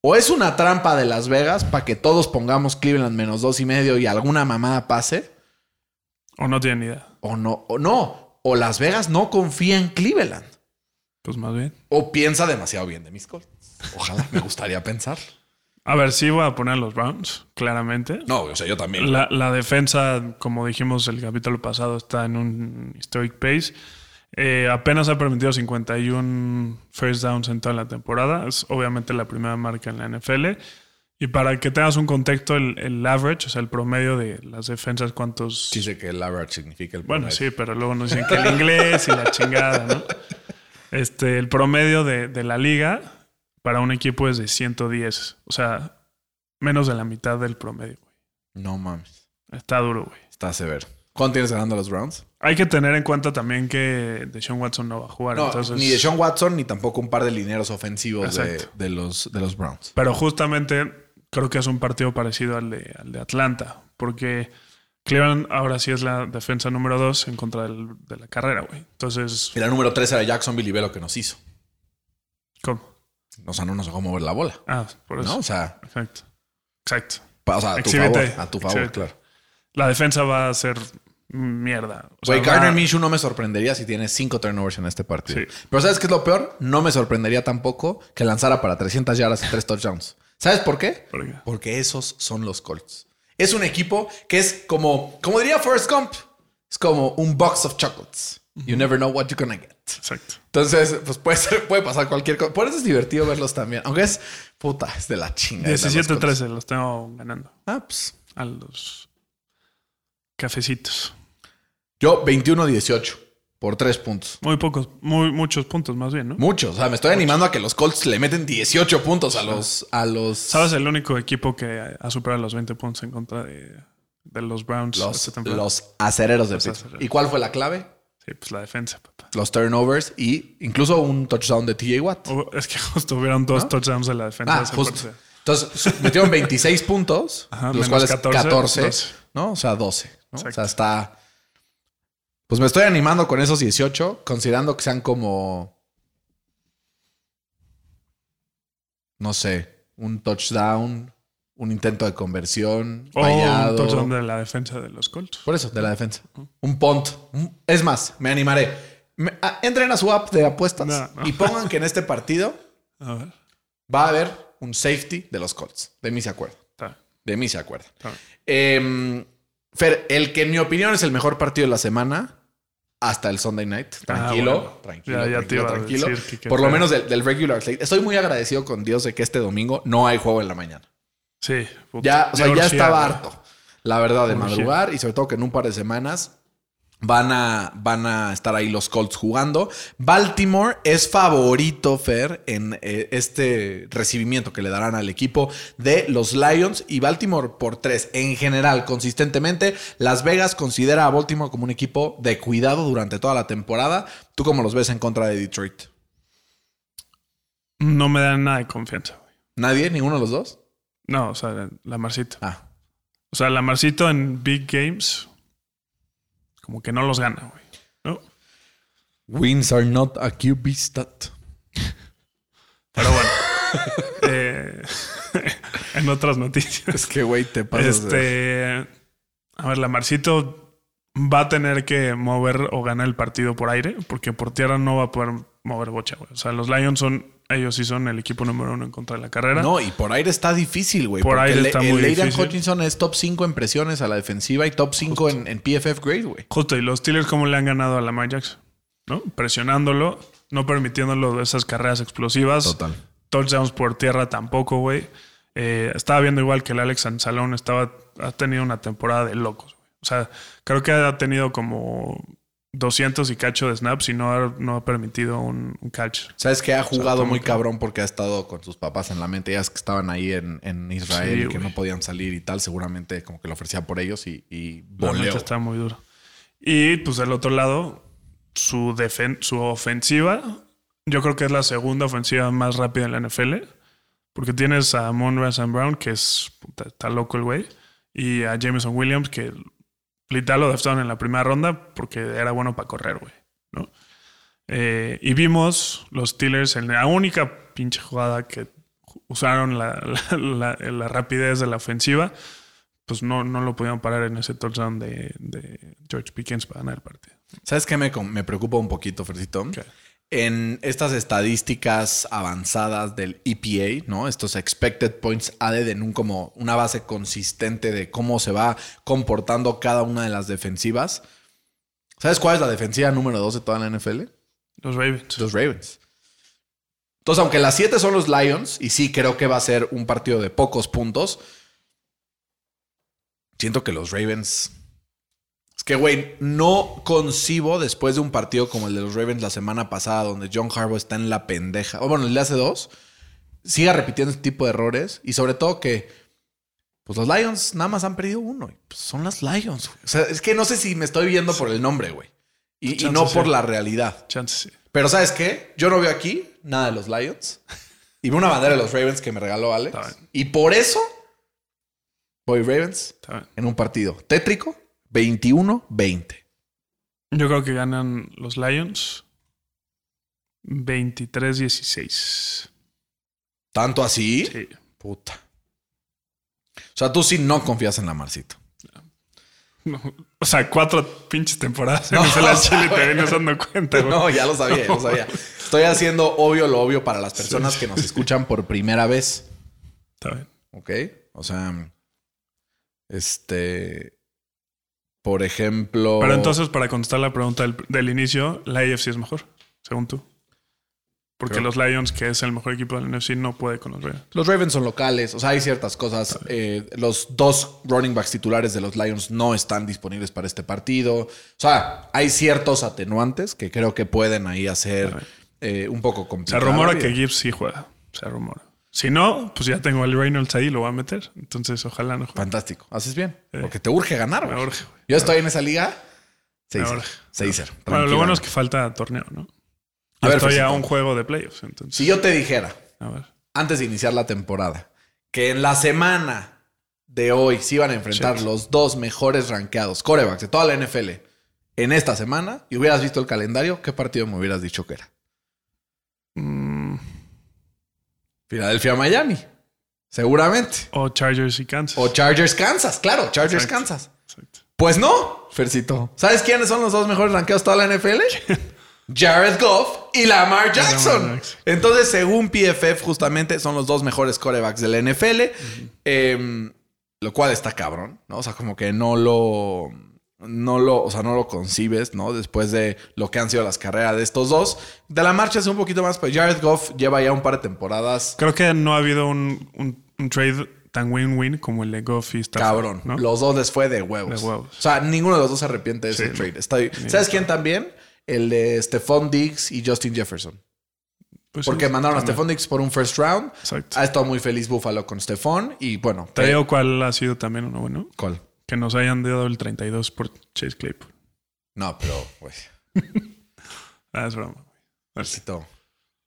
O es una trampa de Las Vegas para que todos pongamos Cleveland menos dos y medio y alguna mamada pase. O no tienen idea. O no, o no. O Las Vegas no confía en Cleveland. Pues más bien. O piensa demasiado bien de mis Colts. Ojalá, me gustaría pensar. A ver, sí voy a poner los Browns, claramente. No, o sea, yo también. La, la defensa, como dijimos el capítulo pasado, está en un historic pace. Eh, apenas ha permitido 51 first downs en toda la temporada. Es obviamente la primera marca en la NFL. Y para que tengas un contexto, el, average, o sea, el promedio de las defensas, ¿cuántos? Dice que el average significa el promedio. Bueno, sí, pero luego nos dicen que el inglés y la chingada, ¿no? <laughs> Este, el promedio de, de, la liga para un equipo es de 110. O sea, menos de la mitad del promedio, güey. No mames. Está duro, güey. Está severo. ¿Cuánto tienes ganando los Browns? Hay que tener en cuenta también que Deshaun Watson no va a jugar. No, entonces, ni de Sean Watson, ni tampoco un par de lineros ofensivos de, los, de los Browns. Pero justamente creo que es un partido parecido al de, al de Atlanta. Porque Cleveland ahora sí es la defensa número dos en contra del- de la carrera, güey. Entonces, Y la número 3 era Jacksonville y ve lo que nos hizo. ¿cómo? O sea, no nos dejó mover la bola. Ah, por eso. ¿No? O sea, Exacto. Exacto. o sea, a tu Exhibite. favor. A tu favor, Exhibite. claro. La defensa va a ser mierda. O sea, Güey, va- Gardner Minshew no me sorprendería si tiene cinco turnovers en este partido. Sí. Pero ¿sabes qué es lo peor? No me sorprendería tampoco que lanzara para 300 yardas y 3 touchdowns. ¿Sabes por qué? ¿Por qué? Porque esos son los Colts. Es un equipo que es como, como diría Forrest Gump, es como un box of chocolates. You never know what you're gonna get. Exacto. Entonces, pues puede, ser- puede pasar cualquier cosa. Por eso es divertido verlos también. Aunque es puta, es de la chinga. 17-13 los tengo ganando. Ah, pues. A los cafecitos. Yo 21-18 por 3 puntos. Muy pocos, muy, muchos puntos más bien, ¿no? Muchos. O sea, me estoy animando a que los Colts le meten 18 puntos a los. A los ¿Sabes el único equipo que ha superado los 20 puntos en contra de, de los Browns Los, los acereros de Los acereros. ¿Y cuál fue la clave? Sí, pues la defensa, papá. Los turnovers y incluso un touchdown de TJ Watt. O- es que <laughs> justo hubieron dos touchdowns de la defensa. de Ah, justo. Entonces metieron 26 puntos, <laughs> Ajá, los cuales 14, 14, 12. ¿no? O sea, 12. ¿no? O sea, está. Pues me estoy animando con esos 18, considerando que sean como. No sé, un touchdown, un intento de conversión, fallado. un touchdown de la defensa de los Colts. Por eso, de la defensa. Un punt. Un- Es más, me animaré. Me- a- entren a su app de apuestas No, no. y pongan que en este partido <laughs> A ver. va a haber un safety de los Colts. De mí se acuerda. De mí se acuerda. Eh, Fer, el que en mi opinión es el mejor partido de la semana hasta el Sunday night. Tranquilo, Ah, bueno. tranquilo, Ya- ya te tranquilo, tranquilo. qué Por lo menos del, del regular slate. Estoy muy agradecido con Dios de que este domingo no hay juego en la mañana. Sí. Ya, o sea, ya estaba harto. La verdad, de madrugar y sobre todo que en un par de semanas van a, van a estar ahí los Colts jugando. Baltimore es favorito, Fer, en eh, este recibimiento que le darán al equipo de los Lions y Baltimore por tres. En general, consistentemente, Las Vegas considera a Baltimore como un equipo de cuidado durante toda la temporada. ¿Tú cómo los ves en contra de Detroit? No me dan nada de confianza, güey. ¿Nadie? ¿Ninguno de los dos? No, o sea, la Marcito. Ah, O sea, la Marcito en Big Games, como que no los gana, güey. ¿No? Wins are not a QB stat. Pero bueno. <laughs> Eh, <laughs> en otras noticias. Es que, güey, te pasas Este. A ver, la Marcito va a tener que mover o ganar el partido por aire, porque por tierra no va a poder mover bocha, güey. O sea, los Lions son, ellos sí son el equipo número uno en contra de la carrera. No, y por aire está difícil, güey. Por aire el- está el muy Aidan difícil. Hutchinson es top 5 en presiones a la defensiva y top 5 en, en PFF grade, güey. Justo, y los Steelers, ¿cómo le han ganado a Lamar Jackson? ¿No? Presionándolo, no permitiéndolo esas carreras explosivas. Touchdowns por tierra tampoco, güey. Eh, estaba viendo igual que el Alex Anzalón estaba, ha tenido una temporada de locos, güey. O sea, creo que ha tenido como 200 y cacho de snaps y no ha, no ha permitido un, un catch. Sabes que ha jugado muy que- cabrón porque ha estado con sus papás en la mente. Ellas que estaban ahí en, en Israel Sí, y que no podían salir y tal. Seguramente como que lo ofrecía por ellos y, y voleo. está muy duro. Y pues del otro lado, su, defen- su ofensiva, yo creo que es la segunda ofensiva más rápida en la NFL. Porque tienes a Monroe. Brown, que es puta, está loco el güey, y a Jameson Williams, que literal lo draftaron en la primera ronda porque era bueno para correr, güey. ¿no? Eh, y vimos los Steelers en la única pinche jugada que usaron la, la- la- la rapidez de la ofensiva, pues no, no lo pudieron parar en ese touchdown de, de George Pickens para ganar el partido. ¿Sabes qué me, me preocupa un poquito, Fercito? En estas estadísticas avanzadas del EPA, ¿no? Estos expected points added en un como una base consistente de cómo se va comportando cada una de las defensivas. ¿Sabes cuál es la defensiva número 2 de toda la NFL? Los Ravens. Los Ravens. Entonces, aunque las 7 son los Lions, y sí creo que va a ser un partido de pocos puntos, siento que los Ravens. Que, güey, no concibo después de un partido como el de los Ravens la semana pasada, donde John Harbaugh está en la pendeja. O bueno, el de hace dos, siga repitiendo este tipo de errores y sobre todo que Pues los Lions nada más han perdido uno. y, Pues son las Lions. güey. O sea, es que no sé si me estoy viendo por el nombre, güey. Y, no sí. por la realidad. Chance sí. Pero ¿sabes qué? Yo no veo aquí nada de los Lions. Y veo una bandera de los Ravens que me regaló Alex. Y por eso voy Ravens en un partido tétrico 21-20. Yo creo que ganan los Lions 23-16. ¿Tanto así? Sí. Puta. O sea, tú sí no confías en la Marcito. No, o sea, cuatro pinches temporadas en No, no, la <laughs> Chile te vienes dando cuenta, güey. No, ya lo sabía, lo sabía. Estoy haciendo obvio lo obvio para las personas que nos escuchan por primera vez. Está bien. ¿Ok? O sea, este. Por ejemplo. Pero entonces, para contestar la pregunta del, del inicio, la AFC es mejor, según tú. Porque Creo- los Lions, que es el mejor equipo del NFC, no puede con los Ravens. Los Ravens son locales, o sea, hay ciertas cosas. Eh, los dos running backs titulares de los Lions no están disponibles para este partido. O sea, hay ciertos atenuantes que creo que pueden ahí hacer eh, un poco Se complicado. rumora que Gibbs sí juega. Se rumora. Si no, pues ya tengo al Reynolds ahí, lo voy a meter. Entonces, ojalá no juegue. Fantástico, haces bien. Eh. Porque te urge ganar, Me güey. urge, güey. Yo estoy en esa liga. Me 6-0. urge. 6-0. Bueno, lo bueno es que falta torneo, ¿no? A Yo ver, estoy a un juego de playoffs, entonces. Si yo te dijera, A ver. antes de iniciar la temporada, que en la semana de hoy se iban a enfrentar Shit. los dos mejores rankeados corebacks de toda la NFL en esta semana y hubieras visto el calendario, ¿qué partido me hubieras dicho que era? Mm, Filadelfia, Miami. Seguramente. o Chargers y Kansas. O Chargers, Kansas. Claro, Chargers, Exacto. Kansas. Exacto. Pues no, Fercito. ¿Sabes quiénes son los dos mejores rankeados de toda la NFL? <laughs> Jared Goff y Lamar Jackson. Jackson. Entonces, según PFF, justamente son los dos mejores corebacks de la NFL. Em, lo cual está cabrón, ¿no? O sea, como que no lo. No lo, o sea, no lo concibes, ¿no? Después de lo que han sido las carreras de estos dos. De la marcha es un poquito más, pero Jared Goff lleva ya un par de temporadas. Creo que no ha habido un, un- un trade tan win-win como el de Goff y Stafford, Cabrón. ¿no? Los dos les fue de huevos. De huevos. O sea, ninguno de los dos se arrepiente de ese trade. ¿Sabes quién también? El de Stephon Diggs y Justin Jefferson. Pues sí, Porque mandaron a. Stephon Diggs por un first round. Exacto. Ha estado muy feliz Buffalo con Stephon. Y bueno, Te digo cuál ha sido también uno bueno. ¿Cuál? Que nos hayan dado el 32 por Chase Claypool. No, pero, güey. <laughs> Ah, es broma. Versito,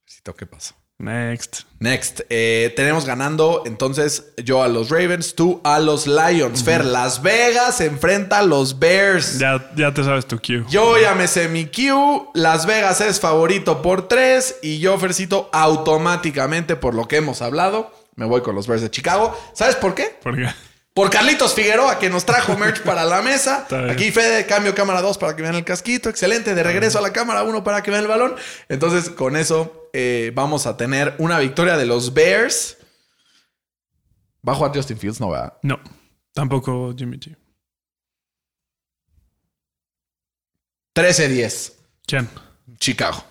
Versito, ¿qué pasó? Next. Next, eh, tenemos ganando entonces yo a los Ravens, tú a los Lions. Fer, Las Vegas enfrenta a los Bears. Ya, ya te sabes tu cue. Yo ya me sé mi Q. Las Vegas es favorito por 3. Y yo, Fercito, automáticamente, por lo que hemos hablado, me voy con los Bears de Chicago. ¿Sabes por qué? Porque Por Carlitos Figueroa, que nos trajo merch <laughs> para la mesa. Aquí Fede, cambio cámara 2 para que vean el casquito. Excelente. De regreso a la cámara 1 para que vean el balón. Entonces, con eso eh, vamos a tener una victoria de los Bears. ¿Va a jugar Justin Fields? No, ¿verdad? no, tampoco Jimmy G. 13-10. ¿Quién? Chicago.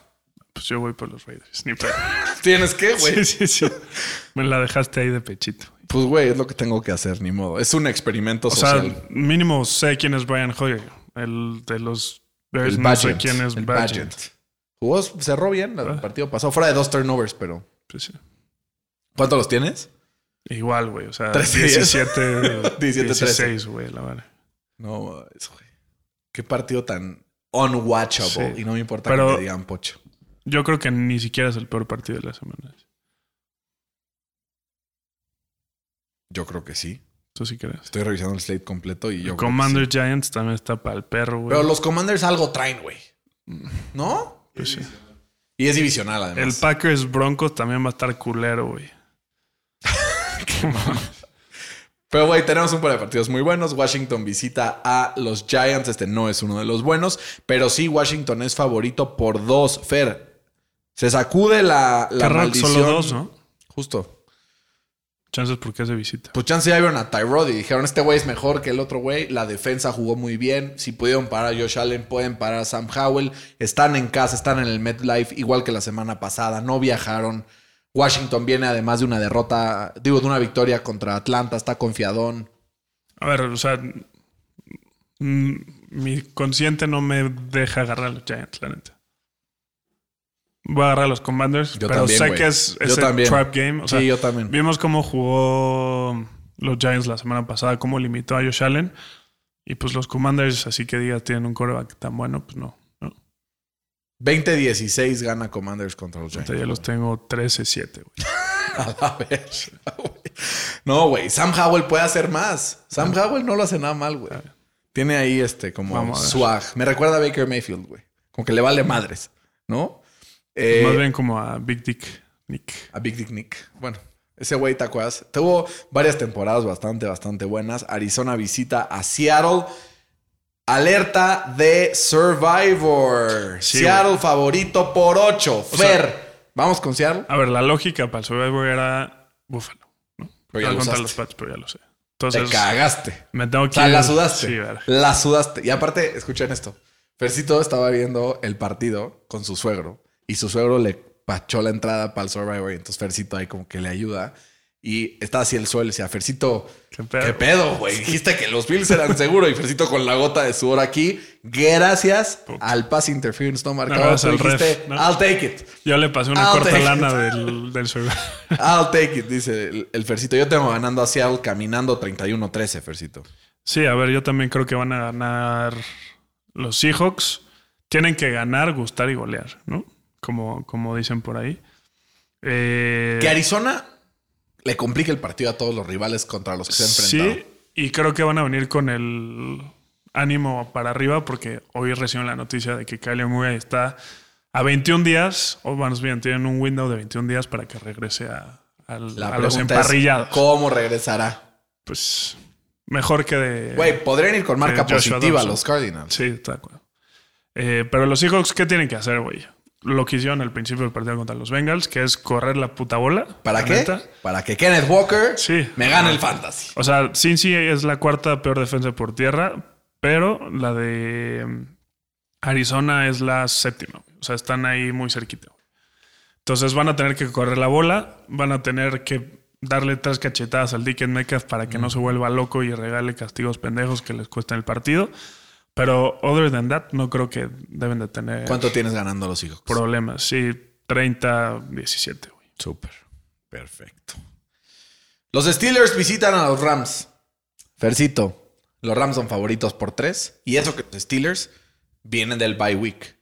Pues yo voy por los Raiders. Ni. <laughs> ¿Tienes que, güey? Sí, sí, sí. Me la dejaste ahí de pechito. Pues, güey, es lo que tengo que hacer, ni modo. Es un experimento O sea, mínimo sé quién es Brian Hoyer. El de los Bears. el no sé quién es el. Jugó, cerró bien el Ah. partido pasado. Fuera de dos turnovers, pero... Pues sí. ¿Cuántos los tienes? Igual, güey. O sea, 13, 17, 17, 16, güey, la verdad. No, eso, güey. Qué partido tan unwatchable. Sí. Y no me importa Pero- que me digan pocho. Yo creo que ni siquiera es el peor partido de la semana. Yo creo que sí. Tú sí crees. Estoy revisando el slate completo y yo. creo que Commander sí. Giants también está para el perro, güey. Pero los Commanders algo traen, güey. ¿No? Pues sí. Y es divisional, El además. Packers Broncos también va a estar culero, güey. <laughs> Pero, güey, tenemos un par de partidos muy buenos. Washington visita a los Giants. Este no es uno de los buenos. Pero sí, Washington es favorito por dos. Fer, se sacude la, la Qué maldición. solo dos, ¿no? Justo. Chances porque de visita. Pues chance ya vieron a Tyrod y dijeron, este güey es mejor que el otro güey. La defensa jugó muy bien. Si pudieron parar a Josh Allen, pueden parar a Sam Howell. Están en casa, están en el MetLife, igual que la semana pasada. No viajaron. Washington viene además de una derrota, digo, de una victoria contra Atlanta. Está confiadón. A ver, o sea, mm, mi consciente no me deja agarrar a los Giants, la neta. Voy a agarrar a los Commanders, Yo pero también, sé que es, es el también. trap game. O sea, Sí, yo también. Vimos cómo jugó los Giants la semana pasada, cómo limitó a Josh Allen. Y pues los Commanders, así que digas, tienen un coreback tan bueno, pues no. no. 20-16 gana Commanders contra los Giants. Ya los tengo 13-7, güey. <laughs> A la güey. No, güey. Sam Howell puede hacer más. Sam Howell no lo hace nada mal, güey. Tiene ahí este como swag. Me recuerda a Baker Mayfield, güey. Como que le vale madres, ¿no? Eh, Más bien como a Big Dick Nick. A Big Dick Nick. Bueno, ese güey, ¿te acuerdas? Tuvo varias temporadas bastante, bastante buenas. Arizona visita a Seattle. Alerta de Survivor. Sí, Seattle favorito por 8. Fer. ¿Vamos con Seattle? A ver, la lógica para el Survivor era Buffalo. ¿no? Pero ya lo contra los Pats, pero ya lo sé. Te cagaste. me tengo O que sea, ir- la sudaste. Sí. La sudaste. Y aparte, escuchen esto. Fercito estaba viendo el partido con su suegro y su suegro le pachó la entrada para el Survivor y entonces Fercito ahí como que le ayuda y está así el suelo y decía, Fercito, ¿Qué pedo? ¿qué pedo, güey? Dijiste que los Bills eran seguros y Fercito con la gota de sudor aquí. Gracias al pass interference no marcado. ref, dijiste, ¿no? I'll take it. Yo le pasé una I'll corta lana del, del Survivor. <laughs> I'll take it, dice el, el Fercito. Yo tengo ganando a Seattle caminando 31-13, Fercito. Sí, a ver, yo también creo que van a ganar los Seahawks. Tienen que ganar, gustar y golear, ¿no? Como, como dicen por ahí. Eh, Que Arizona le complique el partido a todos los rivales contra los que se ha enfrentado. sí, y creo que van a venir con el ánimo para arriba porque hoy reciben la noticia de que Kyler Murray está a 21 días, o más bien, tienen un window de 21 días para que regrese a, La a los es, emparrillados. ¿cómo regresará? pues mejor que de... Güey, podrían ir con marca positiva los Cardinals. Sí, está de acuerdo. Eh, pero los Seahawks, ¿qué tienen que hacer, güey? Lo que hicieron al principio del partido contra los Bengals, que es correr la puta bola. ¿Para qué? neta. Para que Kenneth Walker Sí. me gane el fantasy. O sea, Cincy es la cuarta peor defensa por tierra, pero la de mm, Arizona es la séptima. O sea, están ahí muy cerquita. Entonces van a tener que correr la bola, van a tener que darle tres cachetadas al Dickens Metcalf para que no se vuelva loco y regale castigos pendejos que les cuesten el partido. Pero other than that, no creo que deben de tener ¿Cuánto tienes ganando los hijos? problemas. Sí, 30-17, güey. Súper. Perfecto. Los Steelers visitan a los Rams. Fercito, los Rams son favoritos por tres. Y eso que los Steelers vienen del bye week.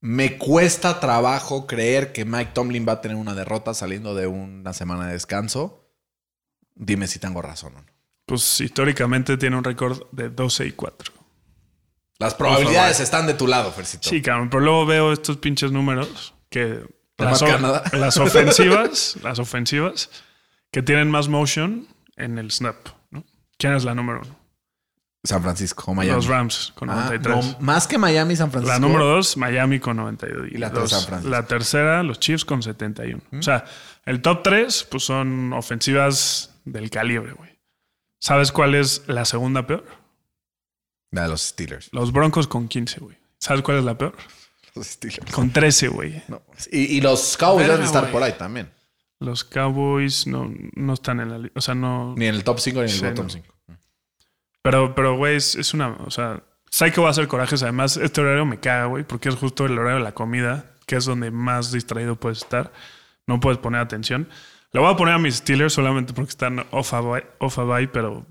Me cuesta trabajo creer que Mike Tomlin va a tener una derrota saliendo de una semana de descanso. Dime si tengo razón o no. Pues históricamente tiene un récord de 12 y 4. Las probabilidades están de tu lado, Fercito. Sí, cabrón, pero luego veo estos pinches números que <laughs> las, ofensivas, las ofensivas que tienen más motion en el snap, ¿no? ¿Quién es la número uno? San Francisco o Miami. Los Rams con Ah, 93. no, más que Miami, San Francisco. La número dos, Miami con 92. Y la tres, San Francisco. La tercera, los Chiefs con 71. O sea, el top tres, pues son ofensivas del calibre, güey. ¿Sabes cuál es la segunda peor? La de los Steelers. Los Broncos con 15, güey. ¿Sabes cuál es la peor? Los Steelers. Con 13, güey. No. Y, y los Cowboys deben estar por ahí también. Los Cowboys no, no están en la lista. O sea, no. Ni en el top 5 ni en el Sí, bottom no. 5. Pero, pero, güey, es, es una. O sea, sé que va a ser corajes. Además, este horario me caga, güey, porque es justo el horario de la comida, que es donde más distraído puedes estar. No puedes poner atención. Le voy a poner a mis Steelers solamente porque están off a bye, off a bye, pero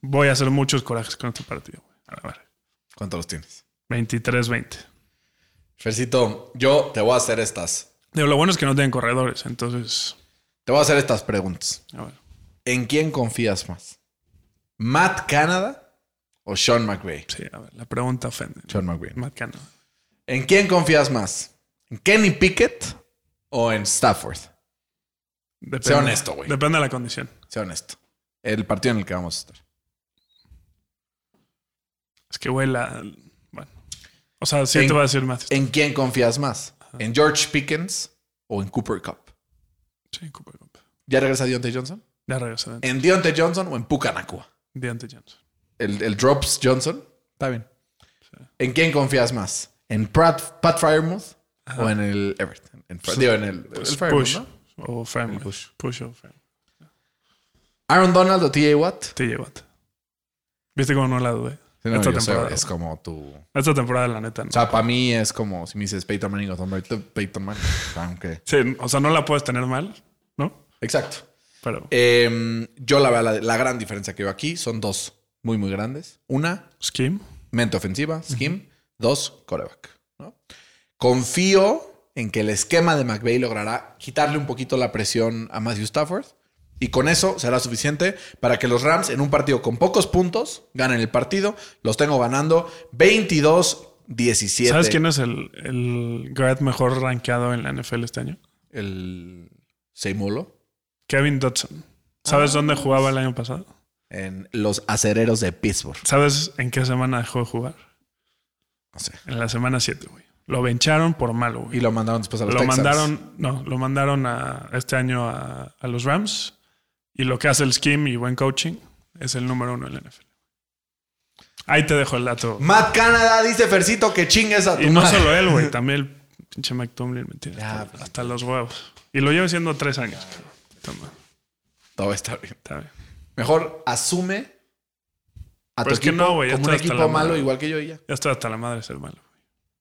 voy a hacer muchos corajes con este partido. A ver, ¿Cuántos los tienes? 23-20. Fercito, yo te voy a hacer estas. Digo, lo bueno es que no tienen corredores, entonces. Te voy a hacer estas preguntas. A ver. ¿En quién confías más? ¿Matt Canada o Sean McVay? Sí, a ver, la pregunta ofende. Sean McVay. Matt Canada. ¿En quién confías más? ¿En Kenny Pickett o en Stafford? Depende- Sé honesto, güey. Depende de la condición. Sé honesto. El partido en el que vamos a estar. Es que, güey, la. Bueno. O sea, sí En- te voy a decir más. ¿En quién confías más? ¿En George Pickens o en Cooper Cup? Sí, Cooper Cup. ¿Ya regresa Deontay Johnson? Ya regresé. de ¿En Deontay Johnson o en Puka Nakua? Deontay Johnson. El, el Drops Johnson. Está bien. ¿En quién confías más? ¿En Pat, Pat Fryermuth o en el Everton? En, digo, en el, Push. ¿no? O Framework. Push. Push. o Framework. Aaron Donald o TJ Watt. Te llevaste. ¿Viste cómo no la dudé? Sí, no, Esta sé, temporada. es como tu... Esta temporada, la neta, no. O sea, para mí es como si me dices Peyton Manning o Tom Brady, Peyton Manning. <laughs> Aunque... Sí, o sea, no la puedes tener mal, ¿no? Exacto. Pero Eh, yo la verdad, la, la gran diferencia que veo aquí son dos muy, muy grandes. Una, Scheme. mente ofensiva, scheme. Dos, coreback. ¿no? Confío en que el esquema de McVay logrará quitarle un poquito la presión a Matthew Stafford. Y con eso será suficiente para que los Rams en un partido con pocos puntos ganen el partido. Los tengo ganando 22-17. ¿Sabes quién es el, el guard mejor rankeado en la NFL este año? El Seimulo Kevin Dodson. ¿Sabes dónde jugaba el año pasado? en los acereros de Pittsburgh. ¿Sabes en qué semana dejó de jugar? No sé. En la semana 7, güey. Lo vencharon por malo, güey. Y lo mandaron después a los Lo Texans. mandaron, no, lo mandaron a este año a, a los Rams. Y lo que hace el scheme y buen coaching es el número uno en la NFL. Ahí te dejo el dato. Matt Canada dice Fercito que chingues a tu Y no madre. solo él, güey. <laughs> También el pinche Mike Tomlin, ¿me entiendes? Ya, hasta, pues, hasta los huevos. Y lo llevo siendo tres años. Toma, Todo está bien. está bien. Mejor asume a Pero tu es que equipo no, como un equipo malo madre. igual que yo y ya. Ya estoy hasta la madre de ser malo.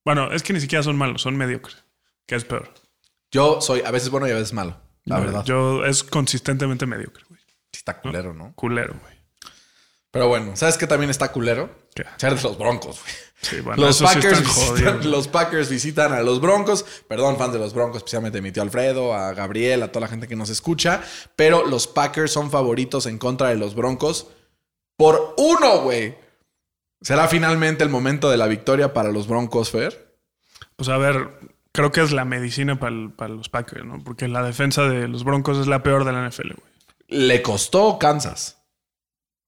Bueno, es que ni siquiera son malos, son mediocres. Que es peor. Yo soy a veces bueno y a veces malo. La No, verdad. Yo es consistentemente mediocre, güey. Está culero, ¿no? Culero, güey. Pero bueno, ¿sabes qué también está culero? ¿Qué? Ser de los Broncos, güey. Sí, <laughs> bueno, Los sí Packers, visitan, los Packers visitan a los Broncos. Perdón, fans de los Broncos, especialmente mi tío Alfredo, a Gabriel, a toda la gente que nos escucha. Pero los Packers son favoritos en contra de los Broncos por uno, güey. ¿Será finalmente el momento de la victoria para los Broncos, Fer? Pues a ver, creo que es la medicina para, el- para los Packers, ¿no? Porque la defensa de los Broncos es la peor de la NFL, güey. Le costó Kansas.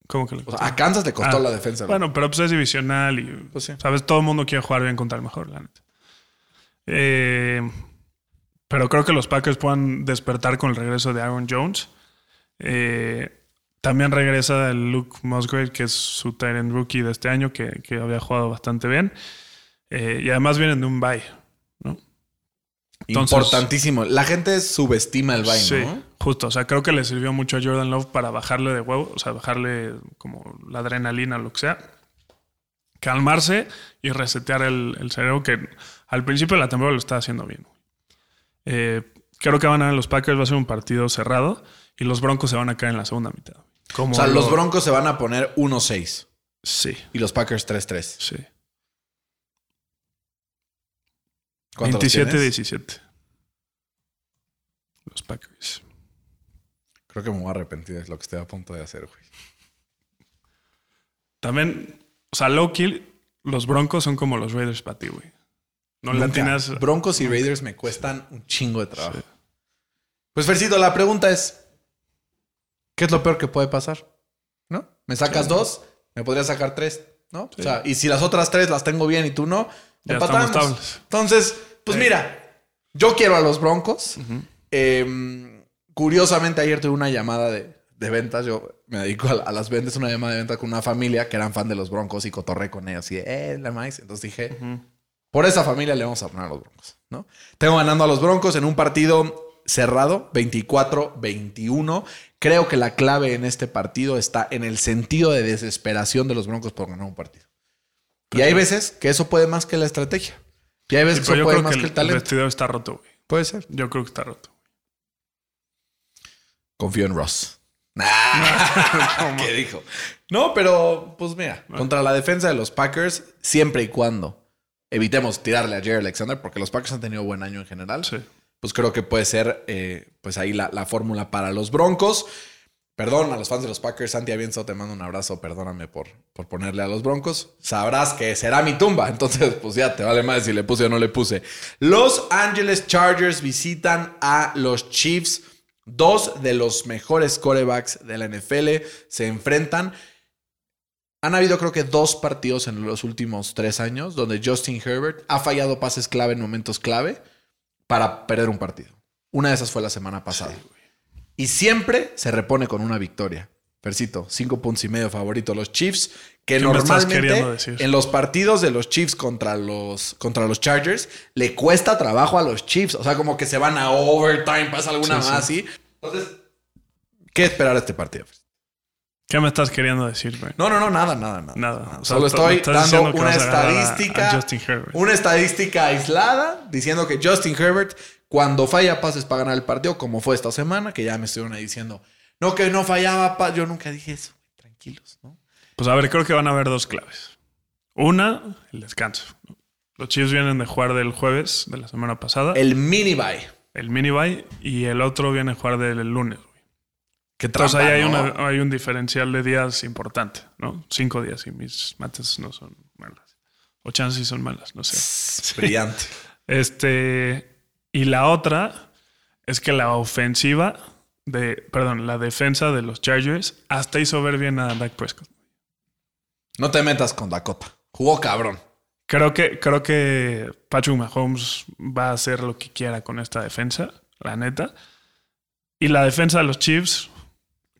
¿Cómo que le O sea, a Kansas le costó Ah, la defensa. güey. Bueno, pero pues es divisional y, Pues sí. ¿sabes? Todo el mundo quiere jugar bien contra el mejor, la neta. Eh, pero creo que los Packers puedan despertar con el regreso de Aaron Jones. Eh, también regresa el Luke Musgrave, que es su Tyrant rookie de este año, que, que había jugado bastante bien. Eh, y además vienen de un bye, ¿no? entonces- Importantísimo. La gente subestima el bye, Sí, ¿no? justo. O sea, creo que le sirvió mucho a Jordan Love para bajarle de huevo, o sea, bajarle como la adrenalina lo que sea. Calmarse y resetear el, el cerebro que al principio de la temporada lo está haciendo bien. Eh, creo que van a ganar los Packers, va a ser un partido cerrado y los Broncos se van a caer en la segunda mitad. Como O sea, lo- los Broncos se van a poner 1-6 Sí, y los Packers 3-3. sí. ¿Cuántos los tienes? 27-17. Los Packers. Creo que me voy a arrepentir de lo que estoy a punto de hacer, güey. También, o sea, low kill, los Broncos son como los Raiders para ti, güey. No Nunca. latinas. Broncos y Raiders me cuestan un chingo de trabajo. Pues, Fercito, la pregunta es: ¿qué es lo peor que puede pasar? ¿No? ¿Me sacas dos? ¿Me podrías sacar tres? ¿No? O sea, y si las otras tres las tengo bien y tú no, Ya empatamos. Entonces, pues mira, yo quiero a los Broncos. Eh, curiosamente, ayer tuve una llamada de, de ventas. Yo me dedico a, a las ventas, una llamada de ventas con una familia que eran fan de los Broncos y cotorré con ellos. Y de, eh, la maíz. Entonces dije, por esa familia le vamos a poner a los Broncos, ¿no? Tengo ganando a los Broncos en un partido cerrado, 24-21. Creo que la clave en este partido está en el sentido de desesperación de los Broncos por ganar un partido. Y hay veces que eso puede más que la estrategia. Y hay veces que eso puede más que que el, el talento. vestidor está roto, güey. Puede ser. Yo creo que está roto. Confío en Ross. <laughs> <laughs> ¿Qué dijo? No, pero pues mira, contra la defensa de los Packers, siempre y cuando evitemos tirarle a Jerry Alexander, porque los Packers han tenido buen año en general, Sí. Pues creo que puede ser eh, pues ahí la, la fórmula para los Broncos. Perdón a los fans de los Packers, Santi Avienzo, te mando un abrazo, perdóname por, por ponerle a los Broncos. Sabrás que será mi tumba, <laughs> entonces pues ya te vale más si le puse o no le puse. Los Angeles Chargers visitan a los Chiefs. Dos de los mejores corebacks de la NFL se enfrentan. Han habido creo que dos partidos en los últimos tres años donde Justin Herbert ha fallado pases clave en momentos clave para perder un partido. Una de esas fue la semana pasada. y siempre se repone con una victoria. Percito, cinco puntos y medio favorito los Chiefs, que ¿Qué me estás normalmente en los partidos de los Chiefs contra los, contra los Chargers le cuesta trabajo a los Chiefs. O sea, como que se van a overtime, pasa alguna Sí, más así. Entonces, ¿qué esperar de este partido? ¿Qué me estás queriendo decir, güey? No, no, no, nada, nada, nada. Nada. O sea, Solo estoy dando una a a- estadística. Justin Herbert. Una estadística aislada diciendo que Justin Herbert, cuando falla pases para ganar el partido, como fue esta semana, que ya me estuvieron ahí diciendo, no, que no fallaba. pa-". Yo nunca dije eso. güey. Tranquilos, ¿no? Pues a ver, creo que van a haber dos claves. Una, el descanso. Los Chiefs vienen de jugar del jueves de la semana pasada, el, El mini bye. mini bye, y el otro viene a jugar del lunes. güey. Qué Entonces trampa, ahí hay, ¿no? una- hay un diferencial de días importante, ¿no? Cinco días y mis mates no son malas. O chances son malas, no sé. <laughs> Brillante. Este, y la otra es que la ofensiva de, perdón, la defensa de los Chargers hasta hizo ver bien a Dak Prescott. No te metas con Dakota. Jugó cabrón. Creo que, creo que Patrick Mahomes va a hacer lo que quiera con esta defensa, la neta. Y la defensa de los Chiefs,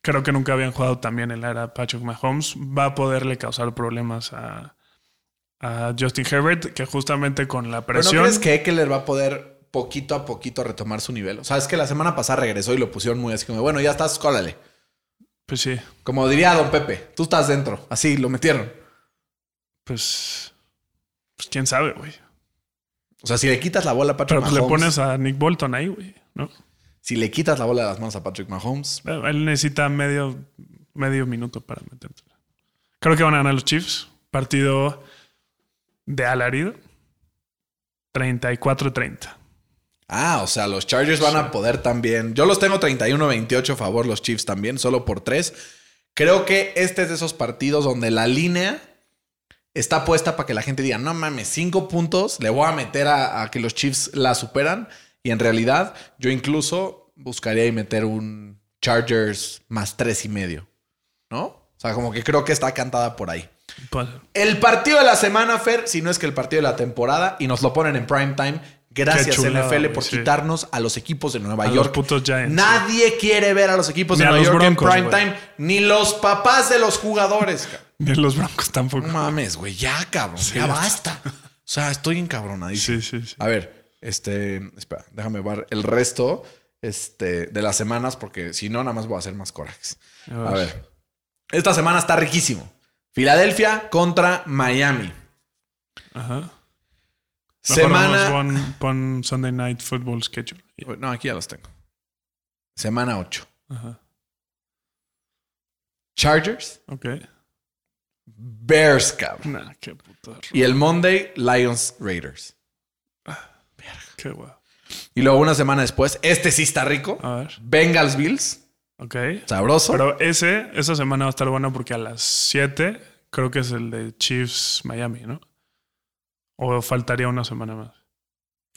creo que nunca habían jugado también en la era Patrick Mahomes, va a poderle causar problemas a, a Justin Herbert, que justamente con la ¿Pero no presión... crees que Eckler va a poder poquito a poquito retomar su nivel? O sea, es que la semana pasada regresó y lo pusieron muy así como, bueno, ya estás, cólale. Pues sí, Como diría Don Pepe, tú estás dentro. Así, lo metieron. pues... Pues quién sabe, güey. O sea, si le quitas la bola a Patrick Pero pues le Mahomes... pones a Nick Bolton ahí, güey, ¿no? Si le quitas la bola de las manos a Patrick Mahomes... Él necesita medio, medio minuto para meterse. Creo que van a ganar los Chiefs. Partido de alarido. 34-30. Ah, o sea, los Chargers van a poder también. Yo los tengo 31-28 a favor, los Chiefs también, solo por tres. Creo que este es de esos partidos donde la línea está puesta para que la gente diga, no mames, cinco puntos, le voy a meter a, a que los Chiefs la superan. Y en realidad, yo incluso buscaría y meter un Chargers más tres y medio. ¿No? O sea, como que creo que está cantada por ahí. Pues, El partido de la semana, Fer, si no es que el partido de la temporada, y nos lo ponen en prime time. Gracias, chulada, NFL, por sí. quitarnos a los equipos de Nueva A los York. putos Giants, Nadie quiere ver a los equipos Ni de Nueva los York Broncos, en prime güey. time, ni los papás de los jugadores. <laughs> ni los Broncos tampoco. No mames, güey, ya, cabrón, ya basta. O sea, estoy encabronadísimo. Sí, sí, sí. A ver, este, espera, déjame ver el resto este, de las semanas, porque si no, nada más voy a hacer más corajes. A ver. esta semana está riquísimo. Filadelfia contra Miami. Ajá. Semana. pon, pon Sunday Night Football Schedule. No, aquí ya los tengo. Semana 8. Ajá. Chargers, Ok. Bears, cabrón. Nah, qué puto. Y el Monday, Lions, Raiders. Qué guay. Y luego una semana después, este sí está rico. A ver. Bengals, Bills. Ok. Sabroso. Pero ese, esa semana va a estar buena porque a las 7 creo que es el de Chiefs Miami, ¿no? O faltaría una semana más.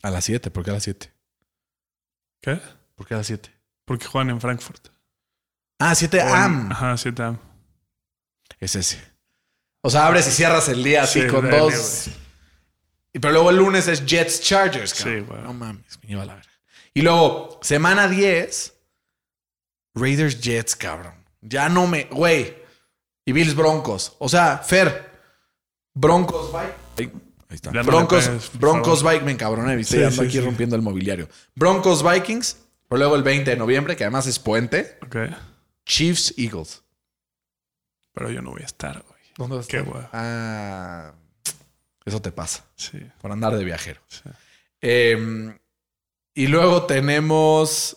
a las 7. ¿Por qué a las 7? ¿Qué? ¿Por qué a las 7? Porque juegan en Frankfurt. Ah, 7 O en- AM. Ajá, 7 AM. Es ese. O sea, abres y cierras el día así Sí, con dale, dos. Pero luego el lunes es Jets Chargers, Sí, cabrón. güey. No mames, me lleva la verga. Y luego, semana 10, Raiders Jets, cabrón. Ya no me. Güey. Y Bills Broncos. O sea, Fer. Broncos Bike. Ahí está. Ya Broncos, pegues, Broncos. Bike, me encabroné, viste, Sí, ando sí, aquí sí. rompiendo el mobiliario. Broncos Vikings. Pero luego el 20 de noviembre, que además es puente. Ok. Chiefs Eagles. Pero yo no voy a estar, güey. ¿Dónde vas a Qué estar? guay. Ah, eso te pasa Sí. por andar de viajero. sí. Eh, y luego tenemos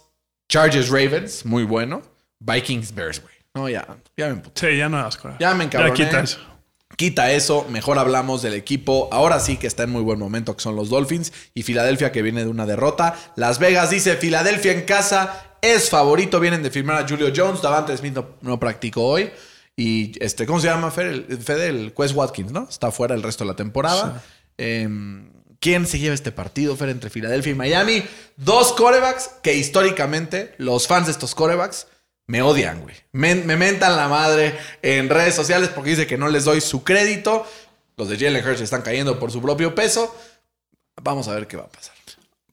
Chargers Ravens, muy bueno. Vikings Bears, güey. No, ya, ya me emputé. Sí, ya no. Ya me encabroné. Ya quita eso. Quita eso, mejor hablamos del equipo. Ahora sí que está en muy buen momento, que son los Dolphins. Y Filadelfia, que viene de una derrota. Las Vegas dice: Filadelfia en casa es favorito. Vienen de firmar a Julio Jones. Davante Smith no, no practicó hoy. Y este, ¿cómo se llama? Fede, el Quest Watkins, ¿no? Está fuera el resto de la temporada. Em, ¿Quién se lleva este partido, Fer, entre Filadelfia y Miami? Dos corebacks que históricamente los fans de estos corebacks me odian, güey. Me, me mentan la madre en redes sociales porque dice que no les doy su crédito. Los de Jalen Hurts están cayendo por su propio peso. Vamos a ver qué va a pasar.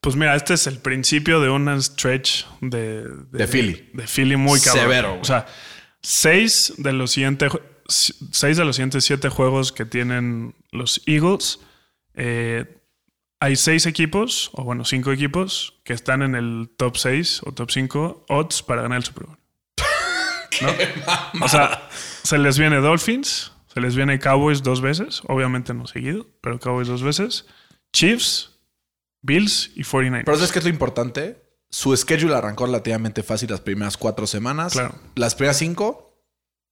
Pues mira, este es el principio de un stretch de, De Philly. De Philly muy cabrón. Severo, güey. O sea, seis de los siguientes seis de los siguientes siete juegos que tienen los Eagles, eh, hay seis equipos, o bueno, cinco equipos, que están en el top 6 o top 5 odds para ganar el Super Bowl. <laughs> ¿No? O sea, se les viene Dolphins, se les viene Cowboys dos veces, obviamente no seguido, pero Cowboys dos veces, Chiefs, Bills y 49ers. Pero ¿sabes qué es lo importante? Su schedule arrancó relativamente fácil las primeras cuatro semanas. Claro. Las primeras cinco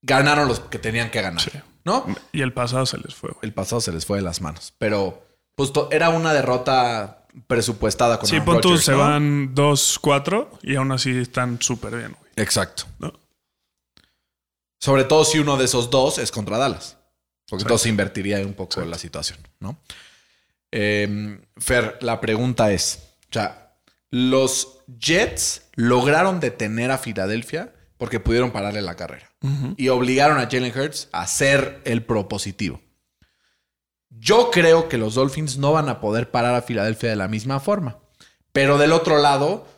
ganaron los que tenían que ganar. Sí. ¿No? Y el pasado se les fue, güey. El pasado se les fue de las manos. Pero pues era una derrota presupuestada con Sí, pon Rodgers, se ¿no? van 2-4 y aún así están súper bien, güey. Exacto. ¿no? Sobre todo si uno de esos dos es contra Dallas. Porque Exacto. entonces se invertiría un poco la situación, ¿no? Eh, Fer, la pregunta es: o sea, los Jets lograron detener a Filadelfia porque pudieron pararle la carrera. Y obligaron a Jalen Hurts a ser el propositivo. Yo creo que los Dolphins no van a poder parar a Filadelfia de la misma forma. Pero del otro lado,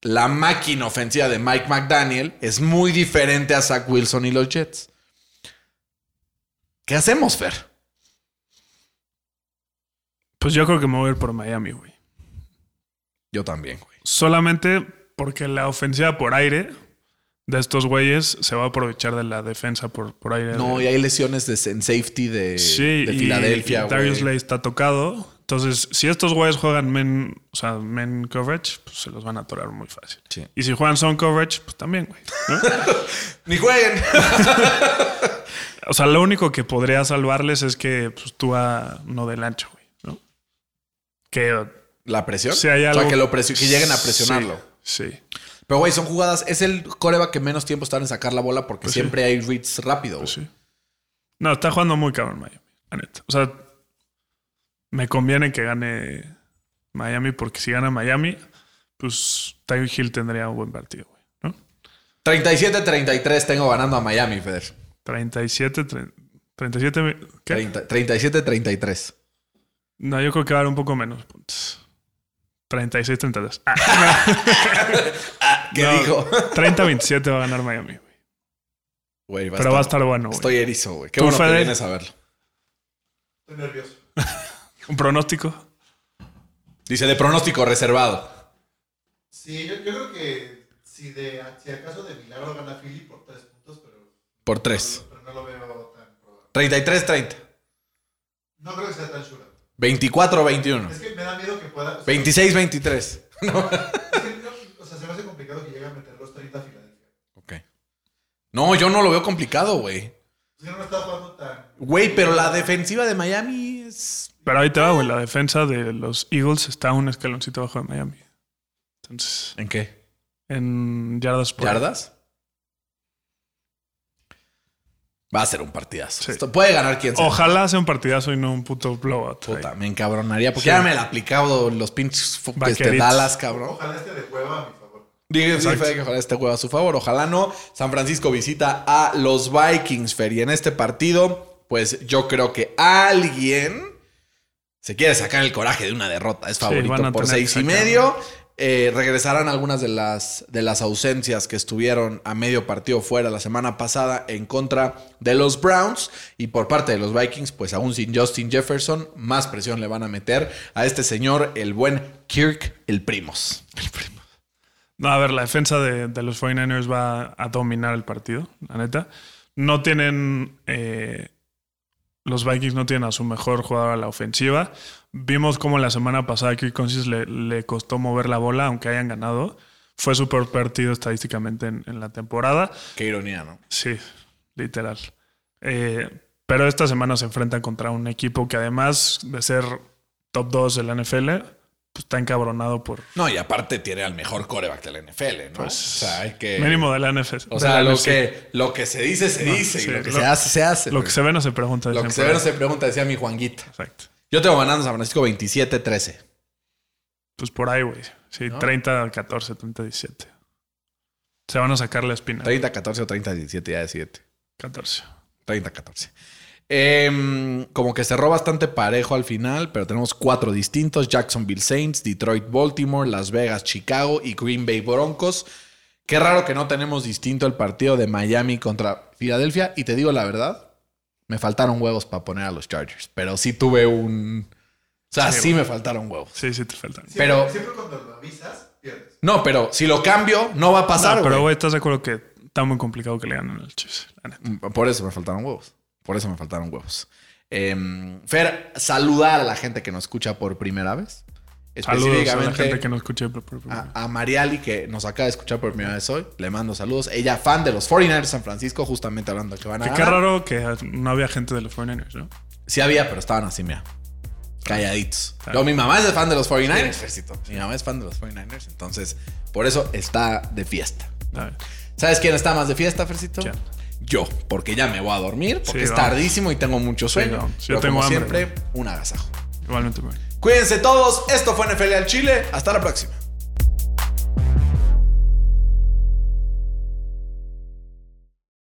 la máquina ofensiva de Mike McDaniel es muy diferente a Zach Wilson y los Jets. ¿Qué hacemos, Fer? Pues yo creo que me voy a ir por Miami, güey. Yo también, güey. Solamente porque la ofensiva por aire de estos güeyes se va a aprovechar de la defensa por, por aire. No, de- y hay lesiones de, en safety de, Sí, de Filadelfia, y Darius. Lay está tocado. Entonces, si estos güeyes juegan men, o sea, men coverage, pues se los van a atorar muy fácil. Sí. Y si juegan zone coverage, pues también, güey. ¿no? <laughs> Ni jueguen. <laughs> o sea, lo único que podría salvarles es que pues, tú a no del ancho, güey. ¿no? Que ¿La presión? si hay O sea, que, lo presio- que lleguen a presionarlo. Sí. sí. Pero, güey, son jugadas. Es el coreba que menos tiempo están en sacar la bola porque Pues sí. siempre hay reads rápido. Pues sí. No, está jugando muy cabrón Miami, la neta. O sea, me conviene que gane Miami porque si gana Miami, pues Tyreek Hill tendría un buen partido, güey. ¿no? 37-33 tengo ganando a Miami, Feder. 37, tre- 37, ¿qué? 30 37-33. No, yo creo que va a haber un poco menos puntos. 36, 32. <laughs> Ah, ¿Qué no, dijo? <laughs> 30, 27 va a ganar Miami, güey. Va Pero va a estar bueno, güey. Estoy erizo, güey. Qué ¿Tú, bueno que Fede? vienes a verlo. Estoy nervioso. <laughs> ¿Un pronóstico? Dice de pronóstico reservado. Sí, yo, yo creo que si, de, si acaso de milagro gana Philly por tres puntos, pero, Por 3. pero no lo veo tan probable. 33-30. No creo que sea tan chula. 24-21. Es que me da miedo que pueda. o sea, 26-23. es que no, o sea, se me hace complicado que llegue a meter los 30 a Filadelfia. Ok. No, yo no lo veo complicado, güey. Es que no está jugando tan. Güey, pero la defensiva de Miami es. Pero ahí te va, güey. La defensa de los Eagles está un escaloncito abajo de Miami. Entonces, ¿En qué? en yardas por ¿Yardas? Va a ser un partidazo. Sí. Esto puede ganar quien sea. Ojalá sea un partidazo y no un puto blowout. Puta, me encabronaría. Porque Sí. ya me la ha aplicado los pinches este. Dallas, cabrón. Ojalá esté de hueva a mi favor. Dije, sí, que ojalá este juego a su favor. Ojalá no. San Francisco visita a los Vikings, Fer. Y en este partido, pues yo creo que alguien se quiere sacar el coraje de una derrota. Es favorito a por seis y medio. Eh, regresarán algunas de las, de las ausencias que estuvieron a medio partido fuera la semana pasada en contra de los Browns. Y por parte de los Vikings, pues aún sin Justin Jefferson, más presión le van a meter a este señor, el buen Kirk, el primos. No, a ver, la defensa de, los 49ers va a dominar el partido, la neta. No tienen. eh, los Vikings no tienen a su mejor jugador a la ofensiva. Vimos cómo la semana pasada Kirk Cousins le, le costó mover la bola, aunque hayan ganado. Fue su peor partido estadísticamente en, en la temporada. Qué ironía, ¿no? Sí, literal. Eh, pero esta semana se enfrentan contra un equipo que además de ser top 2 de la NFL, pues está encabronado por No, y aparte tiene al mejor coreback de la NFL, ¿no? Pues, o sea, hay que. mínimo de la NFL. O sea, lo NFC. que, lo que se dice, se No, dice. sí, y lo que lo- se hace, se hace. Lo que se ve no se pregunta. Lo que se ve no se pregunta, decía mi Juanguita. Exacto. Yo tengo ganando San Francisco 27-13. Pues por ahí, güey. Sí, ¿No? 30, 14, 30, 17. Se van a sacar la espina. 30-14 o 30-17, ya de 7. 14. 30-14. Em, como que cerró bastante parejo al final, pero tenemos cuatro distintos: Jacksonville Saints, Detroit, Baltimore, Las Vegas, Chicago y Green Bay Broncos. Qué raro que no tenemos distinto el partido de Miami contra Filadelfia. Y te digo la verdad, me faltaron huevos para poner a los Chargers, pero sí tuve un. O sea, Sí, sí, me faltaron huevos. Sí, sí te faltan. Siempre, Pero- siempre cuando lo avisas, pierdes. No, pero si lo cambio, no va a pasar. No, pero, güey. ¿estás de acuerdo que está muy complicado que le ganen al Chiefs? Neta. Por eso me faltaron huevos. Por eso me faltaron huevos. Em, Fer, saludar a la gente que nos escucha por primera vez. Saludos a la Específicamente gente que no escuché por primera vez. a, a Mariali, que nos acaba de escuchar por primera vez hoy. Le mando saludos. Ella, fan de los 49ers de San Francisco, justamente hablando de que van a Que qué raro que no había gente de los 49ers, ¿no? Sí había, pero estaban así, mira. Calladitos. Claro. Yo, mi mamá es de fan de los 49ers, Fercito. Mi mamá es fan de los 49ers. Entonces, por eso está de fiesta. ¿Sabes quién está más de fiesta, Fercito? ¿Quién? Yo, porque ya me voy a dormir, porque Sí, es vamos. tardísimo y tengo mucho sueño. Yo Pero tengo como hambre, siempre, un agasajo. Igualmente, güey. Cuídense todos. Esto fue NFL al Chile. Hasta la próxima.